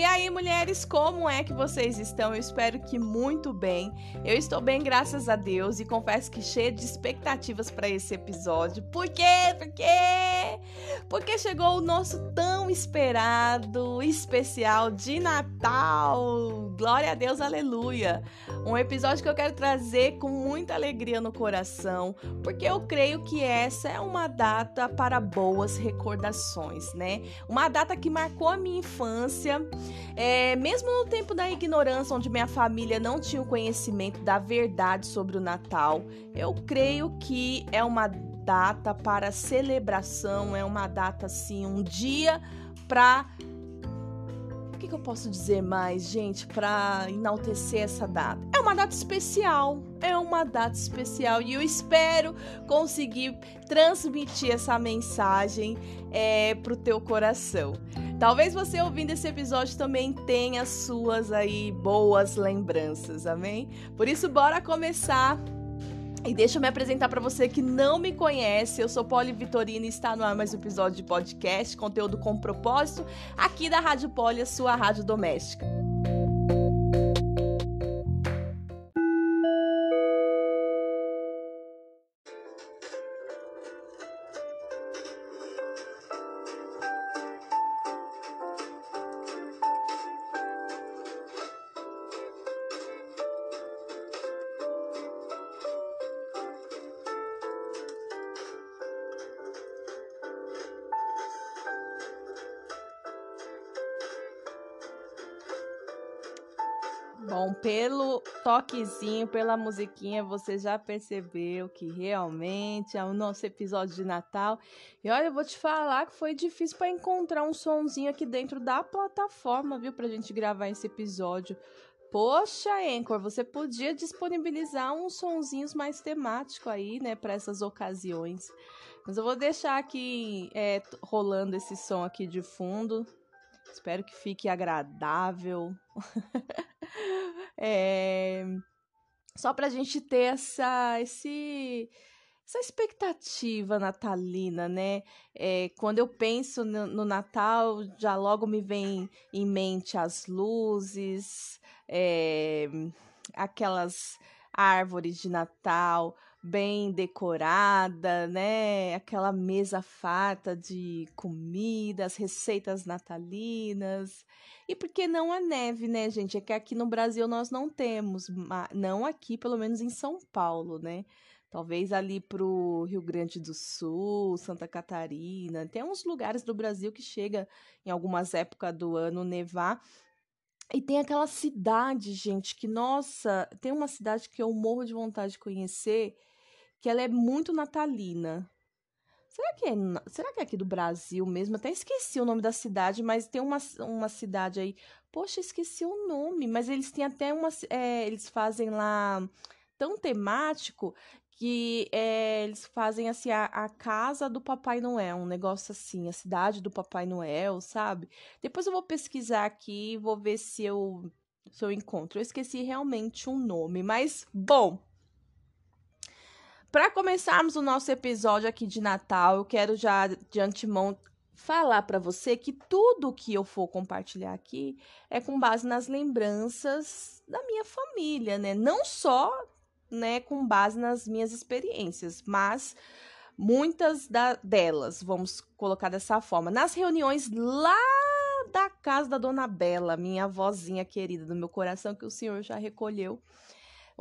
E aí, mulheres, como é que vocês estão? Eu espero que muito bem. Eu estou bem, graças a Deus, e confesso que cheia de expectativas para esse episódio. Por quê? Por quê? Porque chegou o nosso tão esperado especial de Natal. Glória a Deus, aleluia. Um episódio que eu quero trazer com muita alegria no coração, porque eu creio que essa é uma data para boas recordações, né? Uma data que marcou a minha infância é, mesmo no tempo da ignorância, onde minha família não tinha o conhecimento da verdade sobre o Natal, eu creio que é uma data para celebração, é uma data assim, um dia para que, que eu posso dizer mais, gente, para enaltecer essa data? É uma data especial, é uma data especial e eu espero conseguir transmitir essa mensagem é, pro teu coração. Talvez você ouvindo esse episódio também tenha suas aí boas lembranças, amém? Por isso, bora começar. E deixa eu me apresentar para você que não me conhece. Eu sou Poli Vitorina e está no ar mais um episódio de podcast, conteúdo com propósito, aqui da Rádio Poli, a sua rádio doméstica. Pelo toquezinho, pela musiquinha, você já percebeu que realmente é o nosso episódio de Natal. E olha, eu vou te falar que foi difícil para encontrar um sonzinho aqui dentro da plataforma, viu, pra gente gravar esse episódio. Poxa, Anchor, você podia disponibilizar uns sonzinhos mais temáticos aí, né, para essas ocasiões. Mas eu vou deixar aqui é, rolando esse som aqui de fundo. Espero que fique agradável. é... Só pra gente ter essa, esse, essa expectativa natalina, né? É, quando eu penso no, no, Natal, já logo me vem em mente as luzes, é, aquelas árvores de Natal, bem decorada, né? Aquela mesa farta de comidas, receitas natalinas. E por que não a neve, né, gente? É que aqui no Brasil nós não temos, não aqui, pelo menos em São Paulo, né? Talvez ali pro Rio Grande do Sul, Santa Catarina. Tem uns lugares do Brasil que chega em algumas épocas do ano nevar. E tem aquela cidade, gente, que, nossa, tem uma cidade que eu morro de vontade de conhecer, que ela é muito natalina. Será que é, será que é aqui do Brasil mesmo? Até esqueci o nome da cidade, mas tem uma, uma cidade aí. Poxa, esqueci o nome, mas eles têm até uma. É, eles fazem lá tão temático que é, eles fazem assim a, a, casa do Papai Noel, um negócio assim, a cidade do Papai Noel, sabe? Depois eu vou pesquisar aqui vou ver se eu se eu encontro. Eu esqueci realmente um nome, mas bom, para começarmos o nosso episódio aqui de Natal, eu quero já de antemão falar para você que tudo que eu for compartilhar aqui é com base nas lembranças da minha família, né? Não só, né, com base nas minhas experiências, mas muitas da, delas, vamos colocar dessa forma, nas reuniões lá da casa da Dona Bela, minha vozinha querida do meu coração que o senhor já recolheu.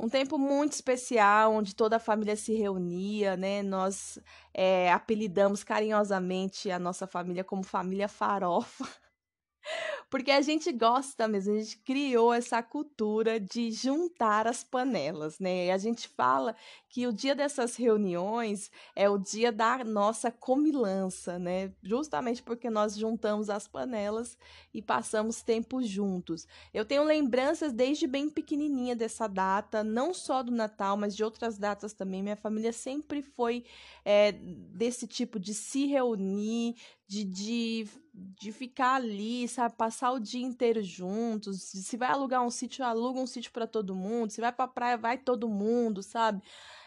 Um tempo muito especial, onde toda a família se reunia, né? Nós é, apelidamos carinhosamente a nossa família como família farofa. Porque a gente gosta mesmo, a gente criou essa cultura de juntar as panelas, né? E a gente fala que o dia dessas reuniões é o dia da nossa comilança, né? Justamente porque nós juntamos as panelas e passamos tempo juntos. Eu tenho lembranças desde bem pequenininha dessa data, não só do Natal, mas de outras datas também. Minha família sempre foi é, desse tipo de se reunir, de, de, de ficar ali, sabe? Passar o dia inteiro juntos. Se vai alugar um sítio, aluga um sítio para todo mundo. Se vai pra praia, vai todo mundo, sabe?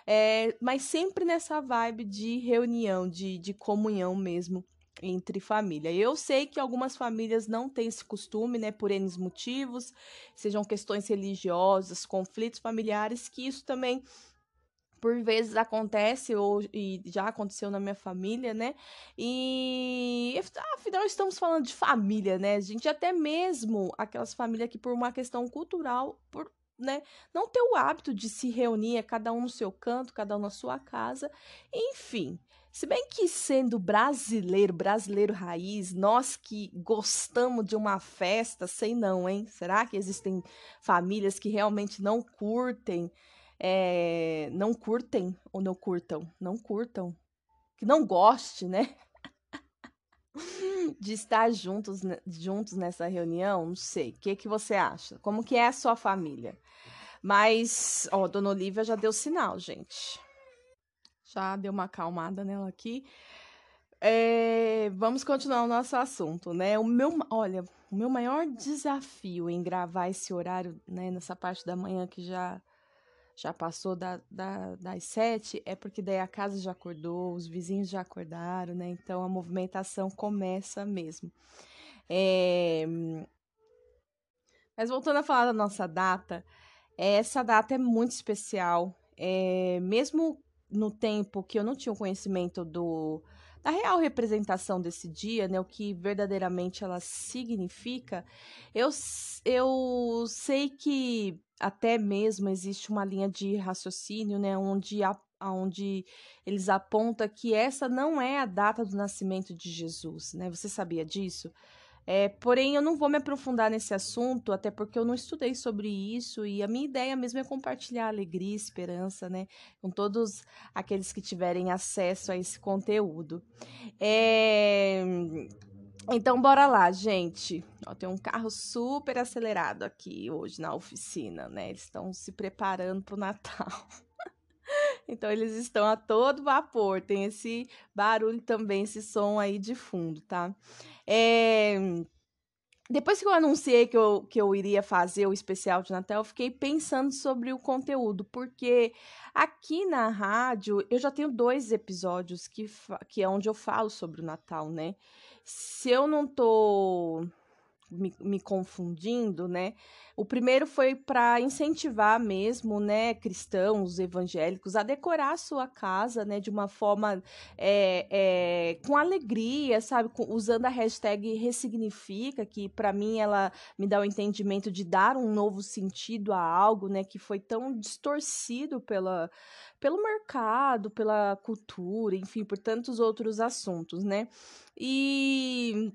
É, mas sempre nessa vibe de reunião, de, de comunhão mesmo. entre família. Eu sei que algumas famílias não têm esse costume, né, por N motivos, sejam questões religiosas, conflitos familiares, que isso também por vezes acontece ou e já aconteceu na minha família, né? E afinal estamos falando de família, né? A gente até mesmo aquelas famílias que por uma questão cultural, por né, não ter o hábito de se reunir, é cada um no seu canto, cada um na sua casa, enfim. Se bem que sendo brasileiro, brasileiro raiz, nós que gostamos de uma festa, sei não, hein? Será que existem famílias que realmente não curtem é, não curtem ou não curtam? Não curtam. Que não goste, né? de estar juntos, juntos nessa reunião, não sei. O que, que você acha? Como que é a sua família? Mas, ó, Dona Olivia já deu sinal, gente. Já deu uma acalmada nela aqui. É, vamos continuar o nosso assunto, né? O meu, olha, o meu maior desafio em gravar esse horário, né, nessa parte da manhã que já já passou da, da, das sete, é porque daí a casa já acordou, os vizinhos já acordaram, né? Então a movimentação começa mesmo. É... Mas voltando a falar da nossa data, essa data é muito especial. É... Mesmo no tempo que eu não tinha o conhecimento do, da real representação desse dia, né, o que verdadeiramente ela significa, eu, eu sei que até mesmo existe uma linha de raciocínio, né, onde, a, onde eles apontam que essa não é a data do nascimento de Jesus, né? Você sabia disso? É, porém, eu não vou me aprofundar nesse assunto, até porque eu não estudei sobre isso, e a minha ideia mesmo é compartilhar alegria e esperança, né, com todos aqueles que tiverem acesso a esse conteúdo. É... Então, bora lá, gente. Ó, tem um carro super acelerado aqui hoje na oficina, né? Eles estão se preparando para o Natal. então, eles estão a todo vapor. Tem esse barulho também, esse som aí de fundo, tá? É... Depois que eu anunciei que eu, que eu iria fazer o especial de Natal, eu fiquei pensando sobre o conteúdo, porque aqui na rádio eu já tenho dois episódios que, que é onde eu falo sobre o Natal, né? se eu não tô me, me confundindo, né? O primeiro foi para incentivar mesmo, né, cristãos, evangélicos, a decorar a sua casa, né, de uma forma é, é, com alegria, sabe, com, usando a hashtag ressignifica, que para mim ela me dá o entendimento de dar um novo sentido a algo, né, que foi tão distorcido pela pelo mercado, pela cultura, enfim, por tantos outros assuntos, né? E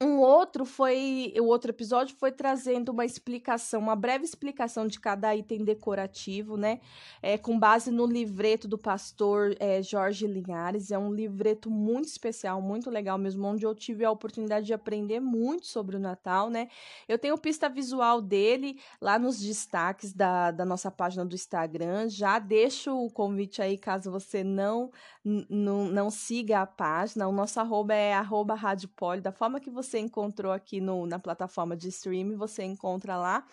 um outro foi, o outro episódio foi trazendo uma explicação, uma breve explicação de cada item decorativo, né? É, com base no livreto do pastor é, Jorge Linhares. É um livreto muito especial, muito legal mesmo, onde eu tive a oportunidade de aprender muito sobre o Natal, né? Eu tenho pista visual dele lá nos destaques da, da nossa página do Instagram. Já deixo o convite aí, caso você não, não siga a página. O nosso arroba é arroba Rádio da forma que você encontrou aqui no, na plataforma de streaming, você encontra lá.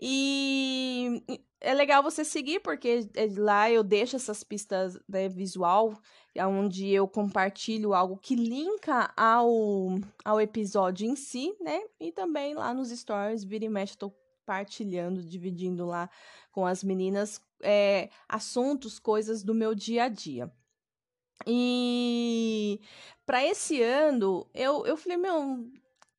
E é legal você seguir, porque é lá eu deixo essas pistas né, visual, onde eu compartilho algo que linka ao, ao episódio em si, né? E também lá nos stories, vira e mexe, estou partilhando, dividindo lá com as meninas é, assuntos, coisas do meu dia a dia. E para esse ano, eu, eu falei, meu,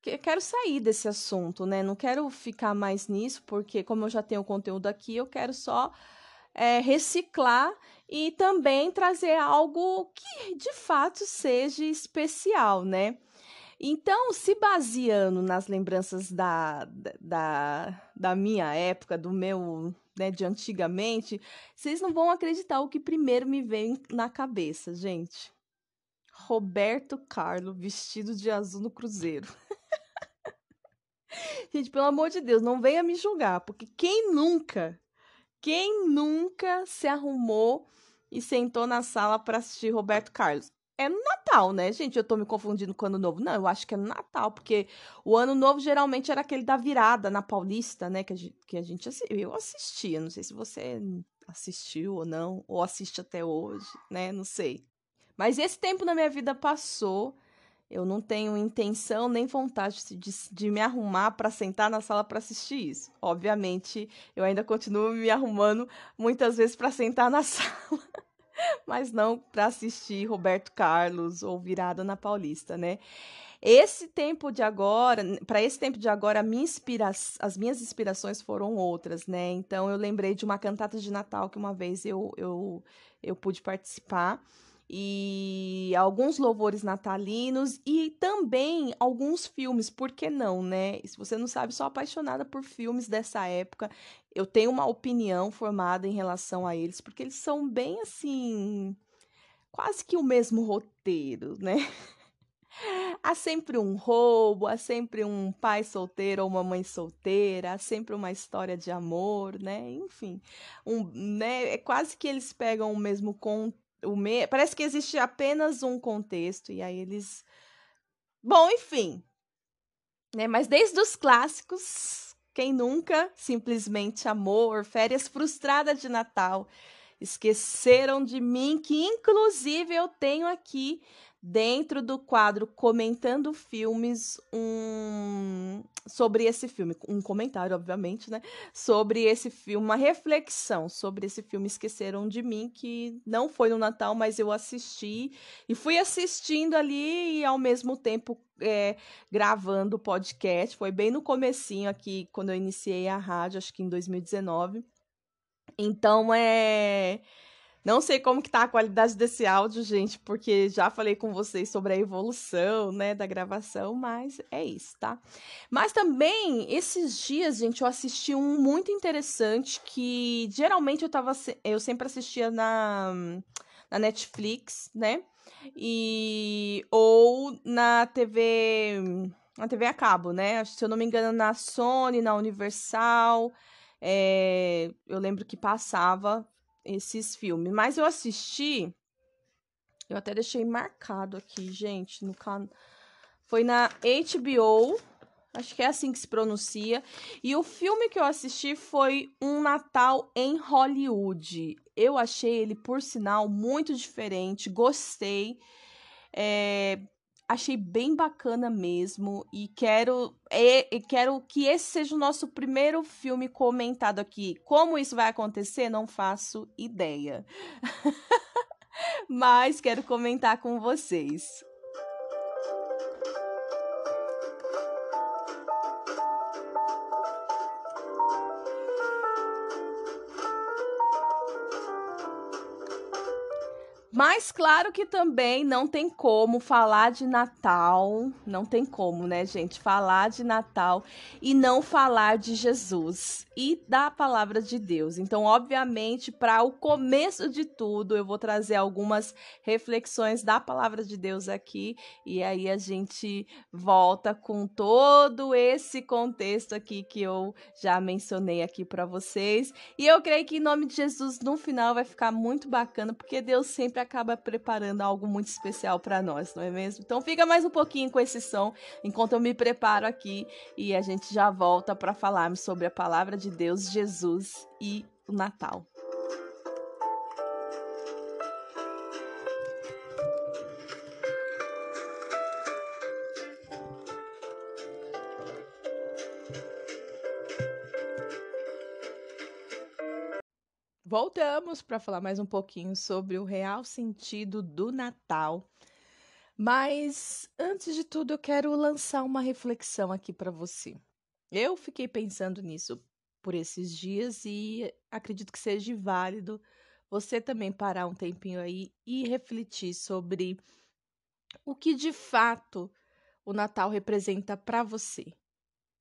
quero sair desse assunto, né? Não quero ficar mais nisso, porque como eu já tenho conteúdo aqui, eu quero só é, reciclar e também trazer algo que de fato seja especial, né? Então, se baseando nas lembranças da, da, da minha época, do meu, né, de antigamente, vocês não vão acreditar o que primeiro me veio na cabeça, gente. Roberto Carlos vestido de azul no Cruzeiro. gente, pelo amor de Deus, não venha me julgar, porque quem nunca, quem nunca se arrumou e sentou na sala para assistir Roberto Carlos? É no Natal, né, gente? Eu tô me confundindo com o Ano Novo. Não, eu acho que é Natal, porque o Ano Novo geralmente era aquele da virada na Paulista, né? Que a gente, que a gente eu assistia. Não sei se você assistiu ou não, ou assiste até hoje, né? Não sei. Mas esse tempo na minha vida passou. Eu não tenho intenção nem vontade de, de me arrumar para sentar na sala para assistir isso. Obviamente, eu ainda continuo me arrumando muitas vezes para sentar na sala, mas não para assistir Roberto Carlos ou Virada na Paulista, né? Esse tempo de agora, para esse tempo de agora, minha inspira as minhas inspirações foram outras, né? Então eu lembrei de uma cantata de Natal que uma vez eu, eu, eu pude participar e alguns louvores natalinos e também alguns filmes, por que não, né? Se você não sabe, sou apaixonada por filmes dessa época. Eu tenho uma opinião formada em relação a eles, porque eles são bem assim, quase que o mesmo roteiro, né? Há sempre um roubo, há sempre um pai solteiro ou uma mãe solteira, há sempre uma história de amor, né? Enfim, um, né? É quase que eles pegam o mesmo contexto o me... parece que existe apenas um contexto e aí eles bom enfim né mas desde os clássicos quem nunca simplesmente amor férias frustrada de Natal esqueceram de mim que inclusive eu tenho aqui dentro do quadro Comentando Filmes um sobre esse filme, um comentário, obviamente, né? Sobre esse filme, uma reflexão sobre esse filme Esqueceram de Mim, que não foi no Natal, mas eu assisti e fui assistindo ali e ao mesmo tempo é, gravando o podcast. Foi bem no comecinho aqui, quando eu iniciei a rádio, acho que em 2019. Então é não sei como que tá a qualidade desse áudio, gente, porque já falei com vocês sobre a evolução, né, da gravação, mas é isso, tá? Mas também, esses dias, gente, eu assisti um muito interessante que geralmente eu tava eu sempre assistia na na Netflix, né? E ou na TV na TV a cabo, né? Se eu não me engano, na Sony, na Universal, é, eu lembro que passava esses filmes. Mas eu assisti, eu até deixei marcado aqui, gente, no canal. Foi na HBO, acho que é assim que se pronuncia. E o filme que eu assisti foi Um Natal em Hollywood. Eu achei ele, por sinal, muito diferente, gostei. É, achei bem bacana mesmo e quero e, quero que esse seja o nosso primeiro filme comentado aqui. Como isso vai acontecer, não faço ideia. Mas quero comentar com vocês. Mas claro que também não tem como falar de Natal, não tem como, né, gente, falar de Natal e não falar de Jesus e da palavra de Deus. Então, obviamente, para o começo de tudo, eu vou trazer algumas reflexões da palavra de Deus aqui e aí a gente volta com todo esse contexto aqui que eu já mencionei aqui para vocês. E eu creio que em nome de Jesus no final vai ficar muito bacana, porque Deus sempre acaba preparando algo muito especial para nós, não é mesmo? Então fica mais um pouquinho com esse som enquanto eu me preparo aqui e a gente já volta para falarmos sobre a palavra de Deus, Jesus e o Natal. Voltamos para falar mais um pouquinho sobre o real sentido do Natal. Mas antes de tudo, eu quero lançar uma reflexão aqui para você. Eu fiquei pensando nisso por esses dias e acredito que seja válido você também parar um tempinho aí e refletir sobre o que de fato o Natal representa para você.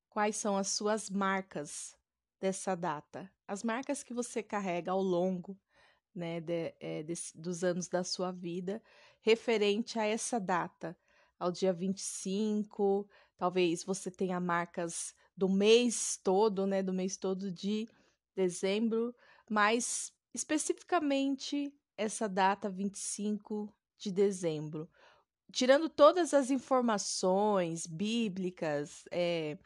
Quais são as suas marcas dessa data? As marcas que você carrega ao longo né, de, é, desse, dos anos da sua vida, referente a essa data, ao dia 25, talvez você tenha marcas do mês todo, né, do mês todo de dezembro, mas especificamente essa data 25 de dezembro. Tirando todas as informações bíblicas, é,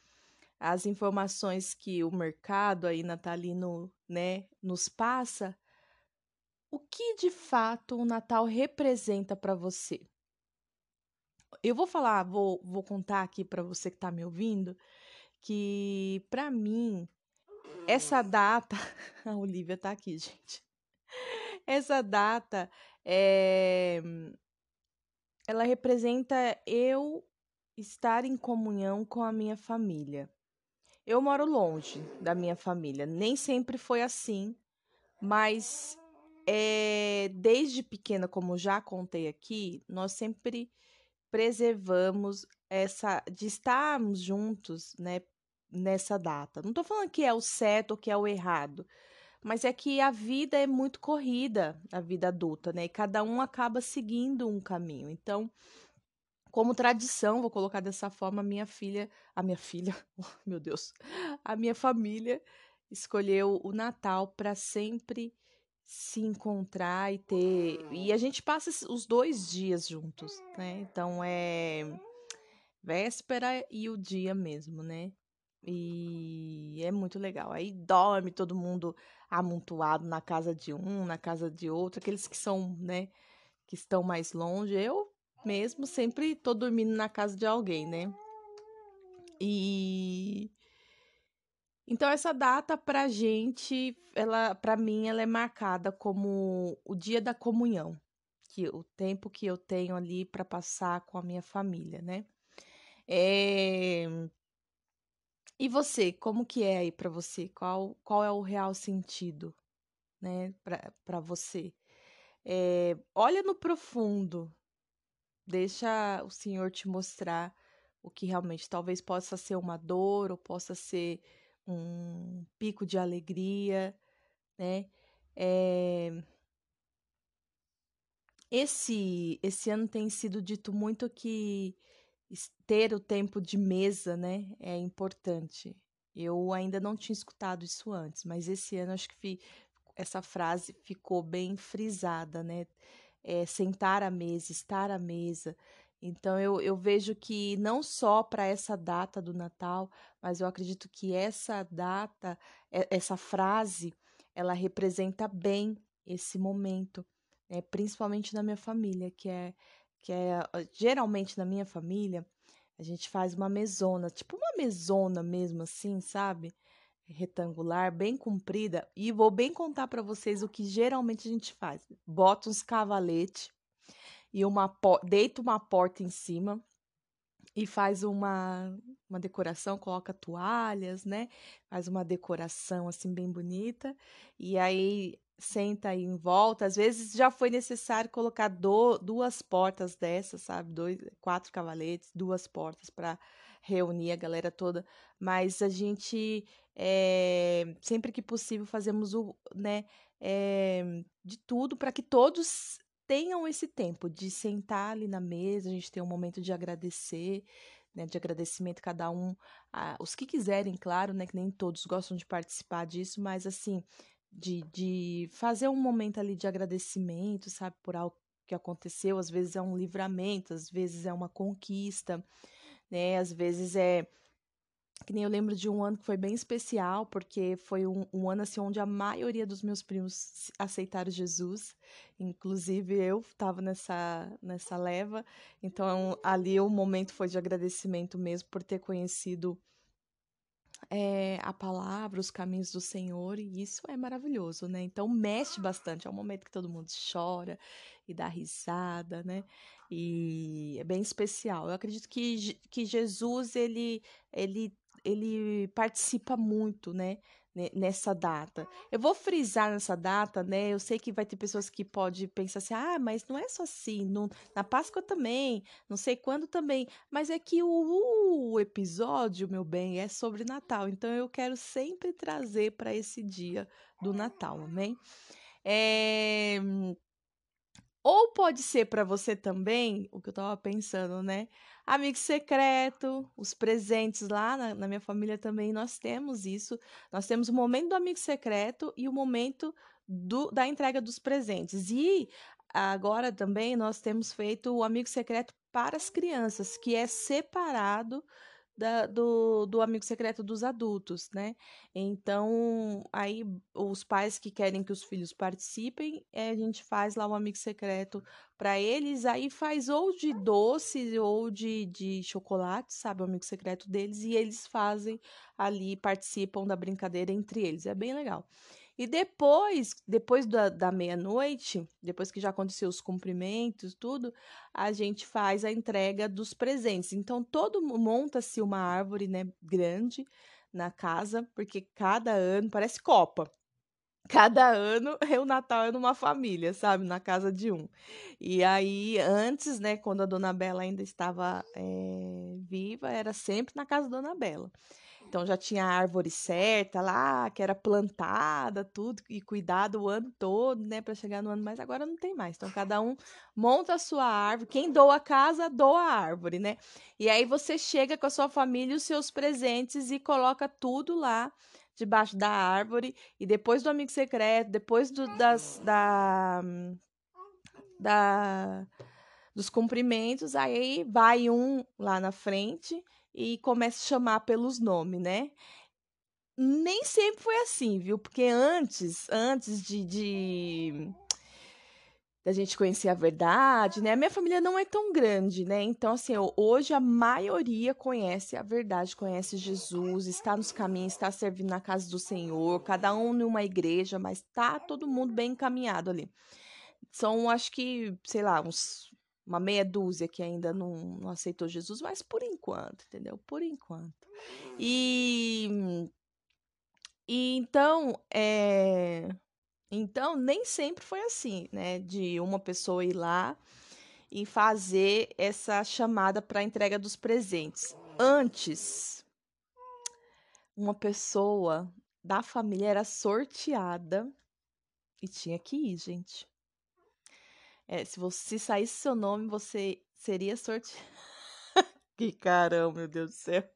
as informações que o mercado aí natalino, né, nos passa, o que de fato o Natal representa para você? eu vou falar, vou, vou contar aqui para você que tá me ouvindo, que para mim essa data, a Olivia tá aqui, gente. Essa data é ela representa eu estar em comunhão com a minha família. Eu moro longe da minha família, nem sempre foi assim, mas é, desde pequena, como já contei aqui, nós sempre preservamos essa de estarmos juntos, né, nessa data. Não estou falando que é o certo ou que é o errado, mas é que a vida é muito corrida, a vida adulta, né? E cada um acaba seguindo um caminho. Então, como tradição, vou colocar dessa forma, a minha filha, a minha filha, oh, meu Deus, a minha família escolheu o Natal para sempre se encontrar e ter. E a gente passa os dois dias juntos, né? Então é véspera e o dia mesmo, né? E é muito legal. Aí dorme todo mundo amontoado na casa de um, na casa de outro, aqueles que são, né, que estão mais longe. Eu mesmo sempre tô dormindo na casa de alguém, né? E então essa data pra gente, ela para mim ela é marcada como o dia da comunhão, que o tempo que eu tenho ali para passar com a minha família, né? É... E você, como que é aí para você? Qual, qual é o real sentido, né, para você? É, olha no profundo, deixa o Senhor te mostrar o que realmente talvez possa ser uma dor ou possa ser um pico de alegria, né? É... Esse, esse ano tem sido dito muito que ter o tempo de mesa, né, é importante. Eu ainda não tinha escutado isso antes, mas esse ano acho que essa frase ficou bem frisada, né? É, sentar à mesa, estar à mesa. Então eu, eu vejo que não só para essa data do Natal, mas eu acredito que essa data, essa frase, ela representa bem esse momento, né? principalmente na minha família, que é que é geralmente na minha família, a gente faz uma mesona, tipo uma mesona mesmo assim, sabe? Retangular, bem comprida, e vou bem contar para vocês o que geralmente a gente faz. Bota uns cavaletes e uma deita uma porta em cima e faz uma, uma decoração, coloca toalhas, né? Faz uma decoração assim bem bonita. E aí senta aí em volta. Às vezes já foi necessário colocar do, duas portas dessas, sabe? Dois, quatro cavaletes, duas portas para reunir a galera toda. Mas a gente, é, sempre que possível, fazemos o, né, é, de tudo para que todos tenham esse tempo de sentar ali na mesa, a gente ter um momento de agradecer, né, de agradecimento cada um, a, os que quiserem, claro, né, que nem todos gostam de participar disso, mas assim, de, de fazer um momento ali de agradecimento, sabe, por algo que aconteceu. Às vezes é um livramento, às vezes é uma conquista, né? Às vezes é. Que nem eu lembro de um ano que foi bem especial, porque foi um, um ano assim onde a maioria dos meus primos aceitaram Jesus. Inclusive eu estava nessa, nessa leva. Então ali o momento foi de agradecimento mesmo por ter conhecido é, a palavra, os caminhos do Senhor, e isso é maravilhoso, né? Então mexe bastante, é um momento que todo mundo chora e dá risada, né? E é bem especial. Eu acredito que, que Jesus, ele, ele, ele participa muito, né? Nessa data. Eu vou frisar nessa data, né? Eu sei que vai ter pessoas que podem pensar assim, ah, mas não é só assim, no, na Páscoa também, não sei quando também, mas é que o, o episódio, meu bem, é sobre Natal, então eu quero sempre trazer para esse dia do Natal, amém? É... Ou pode ser para você também, o que eu tava pensando, né? Amigo secreto, os presentes lá na, na, minha família também nós temos isso. Nós temos o momento do amigo secreto e o momento do, da entrega dos presentes. E agora também nós temos feito o amigo secreto para as crianças, que é separado da, do, do amigo secreto dos adultos, né? Então, aí os pais que querem que os filhos participem, é, a gente faz lá um amigo secreto para eles, aí faz ou de doce ou de, de chocolate, sabe? O amigo secreto deles, e eles fazem ali, participam da brincadeira entre eles. É bem legal. E depois, depois da, da meia-noite, depois que já aconteceu os cumprimentos, tudo, a gente faz a entrega dos presentes. Então, todo monta-se uma árvore, né, grande na casa, porque cada ano parece Copa. Cada ano é o Natal é numa família, sabe? Na casa de um. E aí, antes, né, quando a Dona Bela ainda estava é, viva, era sempre na casa da Dona Bela. Então já tinha a árvore certa lá, que era plantada, tudo, e cuidado o ano todo, né, para chegar no ano, mas agora não tem mais. Então cada um monta a sua árvore, quem doa a casa, doa a árvore, né? E aí você chega com a sua família os seus presentes e coloca tudo lá debaixo da árvore, e depois do amigo secreto, depois do, das, da, da, dos cumprimentos, aí vai um lá na frente e começa a chamar pelos nomes, né? Nem sempre foi assim, viu? Porque antes, antes de, de da gente conhecer a verdade, né? A minha família não é tão grande, né? Então, assim, hoje a maioria conhece a verdade, conhece Jesus, está nos caminhos, está servindo na casa do Senhor, cada um numa igreja, mas tá todo mundo bem encaminhado ali. São, acho que, sei lá, uns uma meia dúzia que ainda não, não aceitou Jesus, mas por enquanto, entendeu? Por enquanto. E, e então, é, então nem sempre foi assim, né? De uma pessoa ir lá e fazer essa chamada para a entrega dos presentes. Antes, uma pessoa da família era sorteada e tinha que ir, gente. É, se você saísse seu nome, você seria sorteado. que caramba, meu Deus do céu.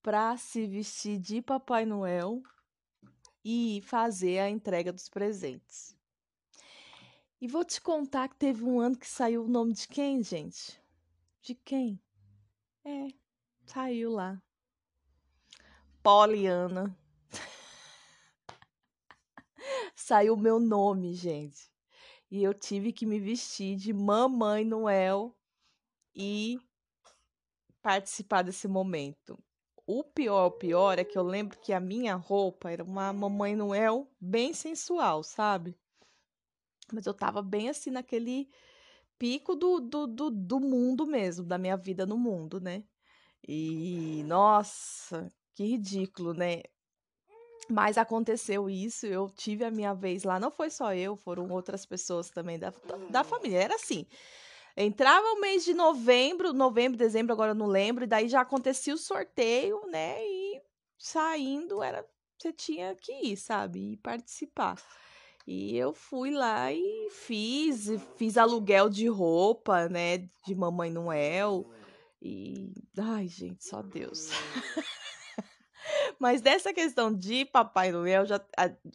Pra se vestir de Papai Noel e fazer a entrega dos presentes. E vou te contar que teve um ano que saiu o nome de quem, gente? De quem? É, saiu lá. Poliana. saiu o meu nome, gente e eu tive que me vestir de Mamãe Noel e participar desse momento. O pior, o pior é que eu lembro que a minha roupa era uma Mamãe Noel bem sensual, sabe? Mas eu tava bem assim naquele pico do, do, do, do mundo mesmo, da minha vida no mundo, né? E nossa, que ridículo, né? Mas aconteceu isso, eu tive a minha vez lá. Não foi só eu, foram outras pessoas também da, da família. Era assim. Entrava o mês de novembro, novembro, dezembro, agora eu não lembro, e daí já acontecia o sorteio, né? E saindo era você tinha que ir, sabe? E participar. E eu fui lá e fiz, fiz aluguel de roupa, né? De Mamãe Noel. E. Ai, gente, só Deus. Mas dessa questão de Papai Noel, já,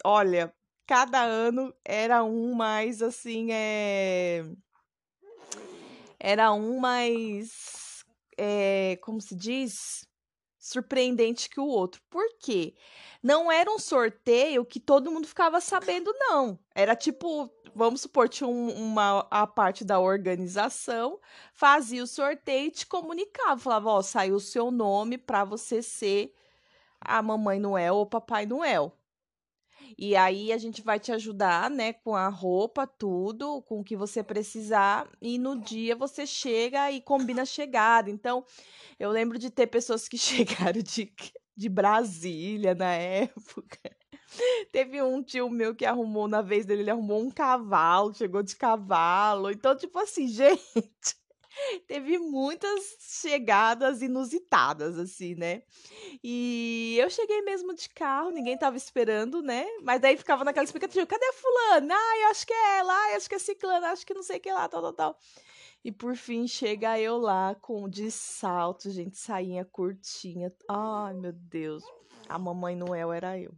olha, cada ano era um mais assim, é... era um mais, é... como se diz? Surpreendente que o outro. Por quê? Não era um sorteio que todo mundo ficava sabendo, não. Era tipo, vamos supor, tinha um, uma a parte da organização, fazia o sorteio e te comunicava. Falava, ó, saiu o seu nome para você ser a Mamãe Noel ou Papai Noel. E aí a gente vai te ajudar, né, com a roupa, tudo, com o que você precisar, e no dia você chega e combina a chegada. Então, eu lembro de ter pessoas que chegaram de, de Brasília na época. Teve um tio meu que arrumou, na vez dele, ele arrumou um cavalo, chegou de cavalo. Então, tipo assim, gente, teve muitas chegadas inusitadas, assim, né? E eu cheguei mesmo de carro, ninguém tava esperando, né? Mas daí ficava naquela expectativa: cadê a fulana? Ah, eu acho que é ela, eu acho que é ciclana, acho que não sei o que lá, tal, tal, tal. E por fim chega eu lá com de salto, gente, sainha curtinha. Ai, meu Deus. A mamãe Noel era eu.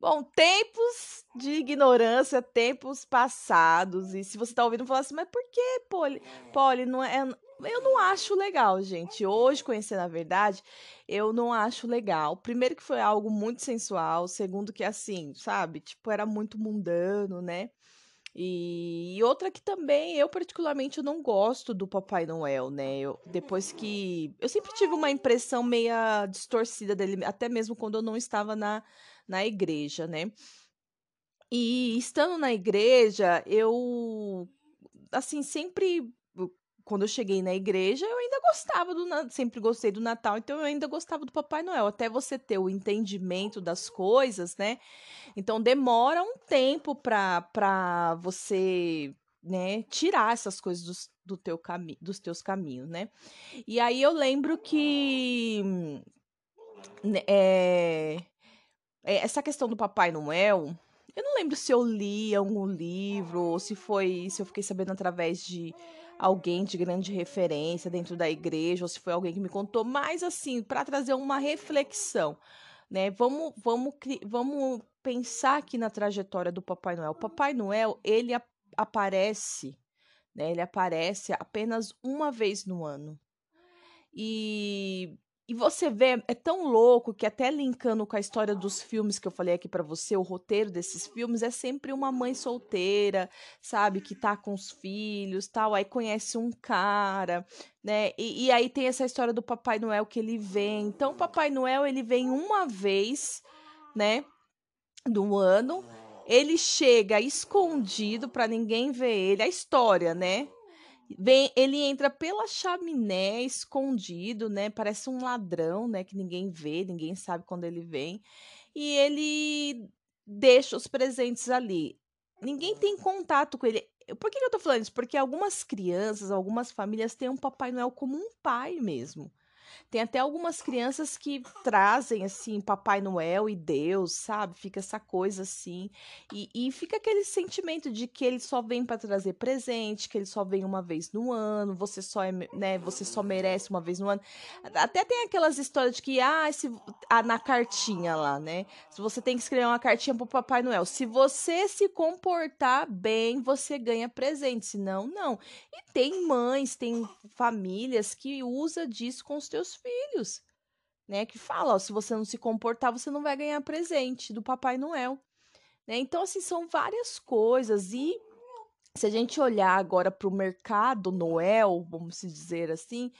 Bom, tempos de ignorância, tempos passados. E se você tá ouvindo, falar assim, mas por que, Poli? Poli, não é. Eu não acho legal, gente. Hoje, conhecendo a verdade, eu não acho legal. Primeiro que foi algo muito sensual. Segundo que, assim, sabe? Tipo, era muito mundano, né? E, e, outra que também eu particularmente eu não gosto do Papai Noel, né? Eu, depois que eu sempre tive uma impressão meia distorcida dele, até mesmo quando eu não estava na, na igreja, né? E estando na igreja, eu assim sempre quando eu cheguei na igreja, eu ainda gostava do sempre gostei do Natal, então eu ainda gostava do Papai Noel, até você ter o entendimento das coisas, né? Então demora um tempo para você, né, tirar essas coisas dos, do teu cami dos teus caminhos, né? E aí eu lembro que é, essa questão do Papai Noel, eu não lembro se eu li algum livro ou se foi, se eu fiquei sabendo através de alguém de grande referência dentro da igreja, ou se foi alguém que me contou, mas assim, para trazer uma reflexão, né? Vamos, vamos, vamos pensar aqui na trajetória do Papai Noel. O Papai Noel, ele aparece, né? Ele aparece apenas uma vez no ano. E e você vê, é tão louco que até linkando com a história dos filmes que eu falei aqui para você, o roteiro desses filmes é sempre uma mãe solteira, sabe, que tá com os filhos, tal, aí conhece um cara, né? E, e aí tem essa história do Papai Noel que ele vem. Então, o Papai Noel ele vem uma vez, né, do ano. Ele chega escondido para ninguém ver ele. A história, né? Vem, ele entra pela chaminé, escondido, né? Parece um ladrão, né? Que ninguém vê, ninguém sabe quando ele vem. E ele deixa os presentes ali. Ninguém tem contato com ele. Por que, que eu tô falando isso? Porque algumas crianças, algumas famílias têm um Papai Noel como um pai mesmo. Tem até algumas crianças que trazem, assim, Papai Noel e Deus, sabe? Fica essa coisa assim. E, e fica aquele sentimento de que ele só vem para trazer presente, que ele só vem uma vez no ano, você só é, né, você só merece uma vez no ano. Até tem aquelas histórias de que, ah, esse, ah, na cartinha lá, né? Se você tem que escrever uma cartinha pro Papai Noel. Se você se comportar bem, você ganha presente. Senão, não. E tem mães, tem famílias que usa disso com os teus seus filhos, né? Que fala, ó, se você não se comportar, você não vai ganhar presente do Papai Noel. Né? Então, assim, são várias coisas. E se a gente olhar agora para o mercado Noel, vamos dizer assim,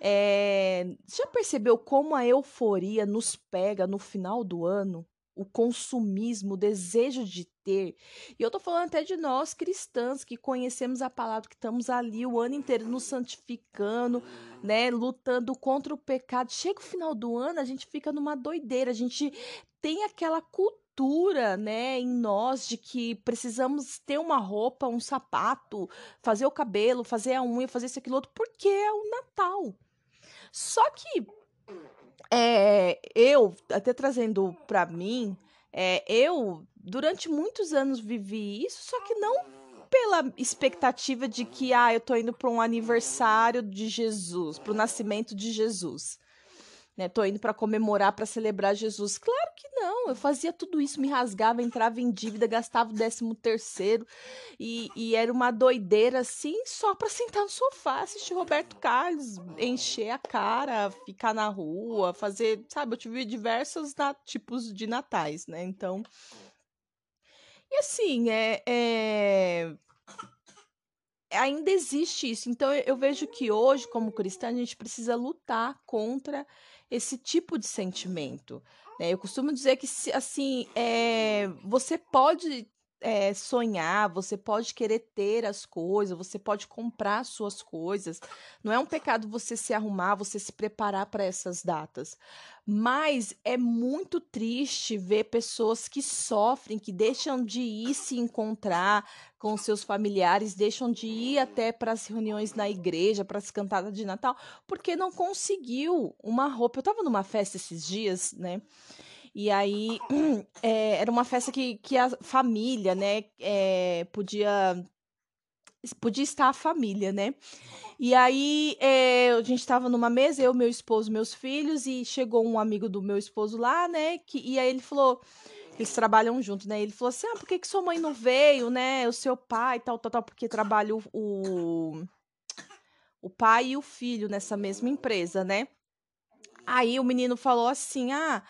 é... já percebeu como a euforia nos pega no final do ano? o consumismo, o desejo de ter. E eu tô falando até de nós cristãs que conhecemos a palavra, que estamos ali o ano inteiro nos santificando, né, lutando contra o pecado. Chega o final do ano, a gente fica numa doideira, a gente tem aquela cultura, né, em nós de que precisamos ter uma roupa, um sapato, fazer o cabelo, fazer a unha, fazer isso aquilo outro, porque é o Natal. Só que é, eu, até trazendo para mim, é, eu durante muitos anos vivi isso, só que não pela expectativa de que ah, eu tô indo para um aniversário de Jesus, para o nascimento de Jesus né? Tô indo para comemorar, para celebrar Jesus. Claro que não. Eu fazia tudo isso, me rasgava, entrava em dívida, gastava o décimo terceiro e, e era uma doideira assim, só para sentar no sofá, assistir Roberto Carlos, encher a cara, ficar na rua, fazer, sabe? Eu tive diversos tipos de natais, né? Então, e assim, é, é ainda existe isso. Então eu vejo que hoje, como cristã, a gente precisa lutar contra esse tipo de sentimento. Né? Eu costumo dizer que, assim, é, você pode é, sonhar, você pode querer ter as coisas, você pode comprar suas coisas. Não é um pecado você se arrumar, você se preparar para essas datas. Mas é muito triste ver pessoas que sofrem, que deixam de ir se encontrar com seus familiares, deixam de ir até para as reuniões na igreja, para as cantadas de Natal, porque não conseguiu uma roupa. Eu estava numa festa esses dias, né? E aí é, era uma festa que, que a família, né, é, podia podia estar a família, né? E aí é, a gente estava numa mesa, eu, meu esposo, meus filhos, e chegou um amigo do meu esposo lá, né? Que, e aí ele falou Eles trabalham junto, né? Ele falou assim: ah, por que, que sua mãe não veio, né? O seu pai, tal, tal, tal, porque trabalha o, o, o pai e o filho nessa mesma empresa, né? Aí o menino falou assim: ah.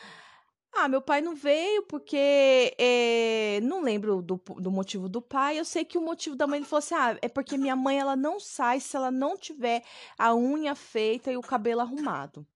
Ah, meu pai não veio porque é, não lembro do, do motivo do pai. Eu sei que o motivo da mãe ele falou assim: ah, é porque minha mãe ela não sai se ela não tiver a unha feita e o cabelo arrumado.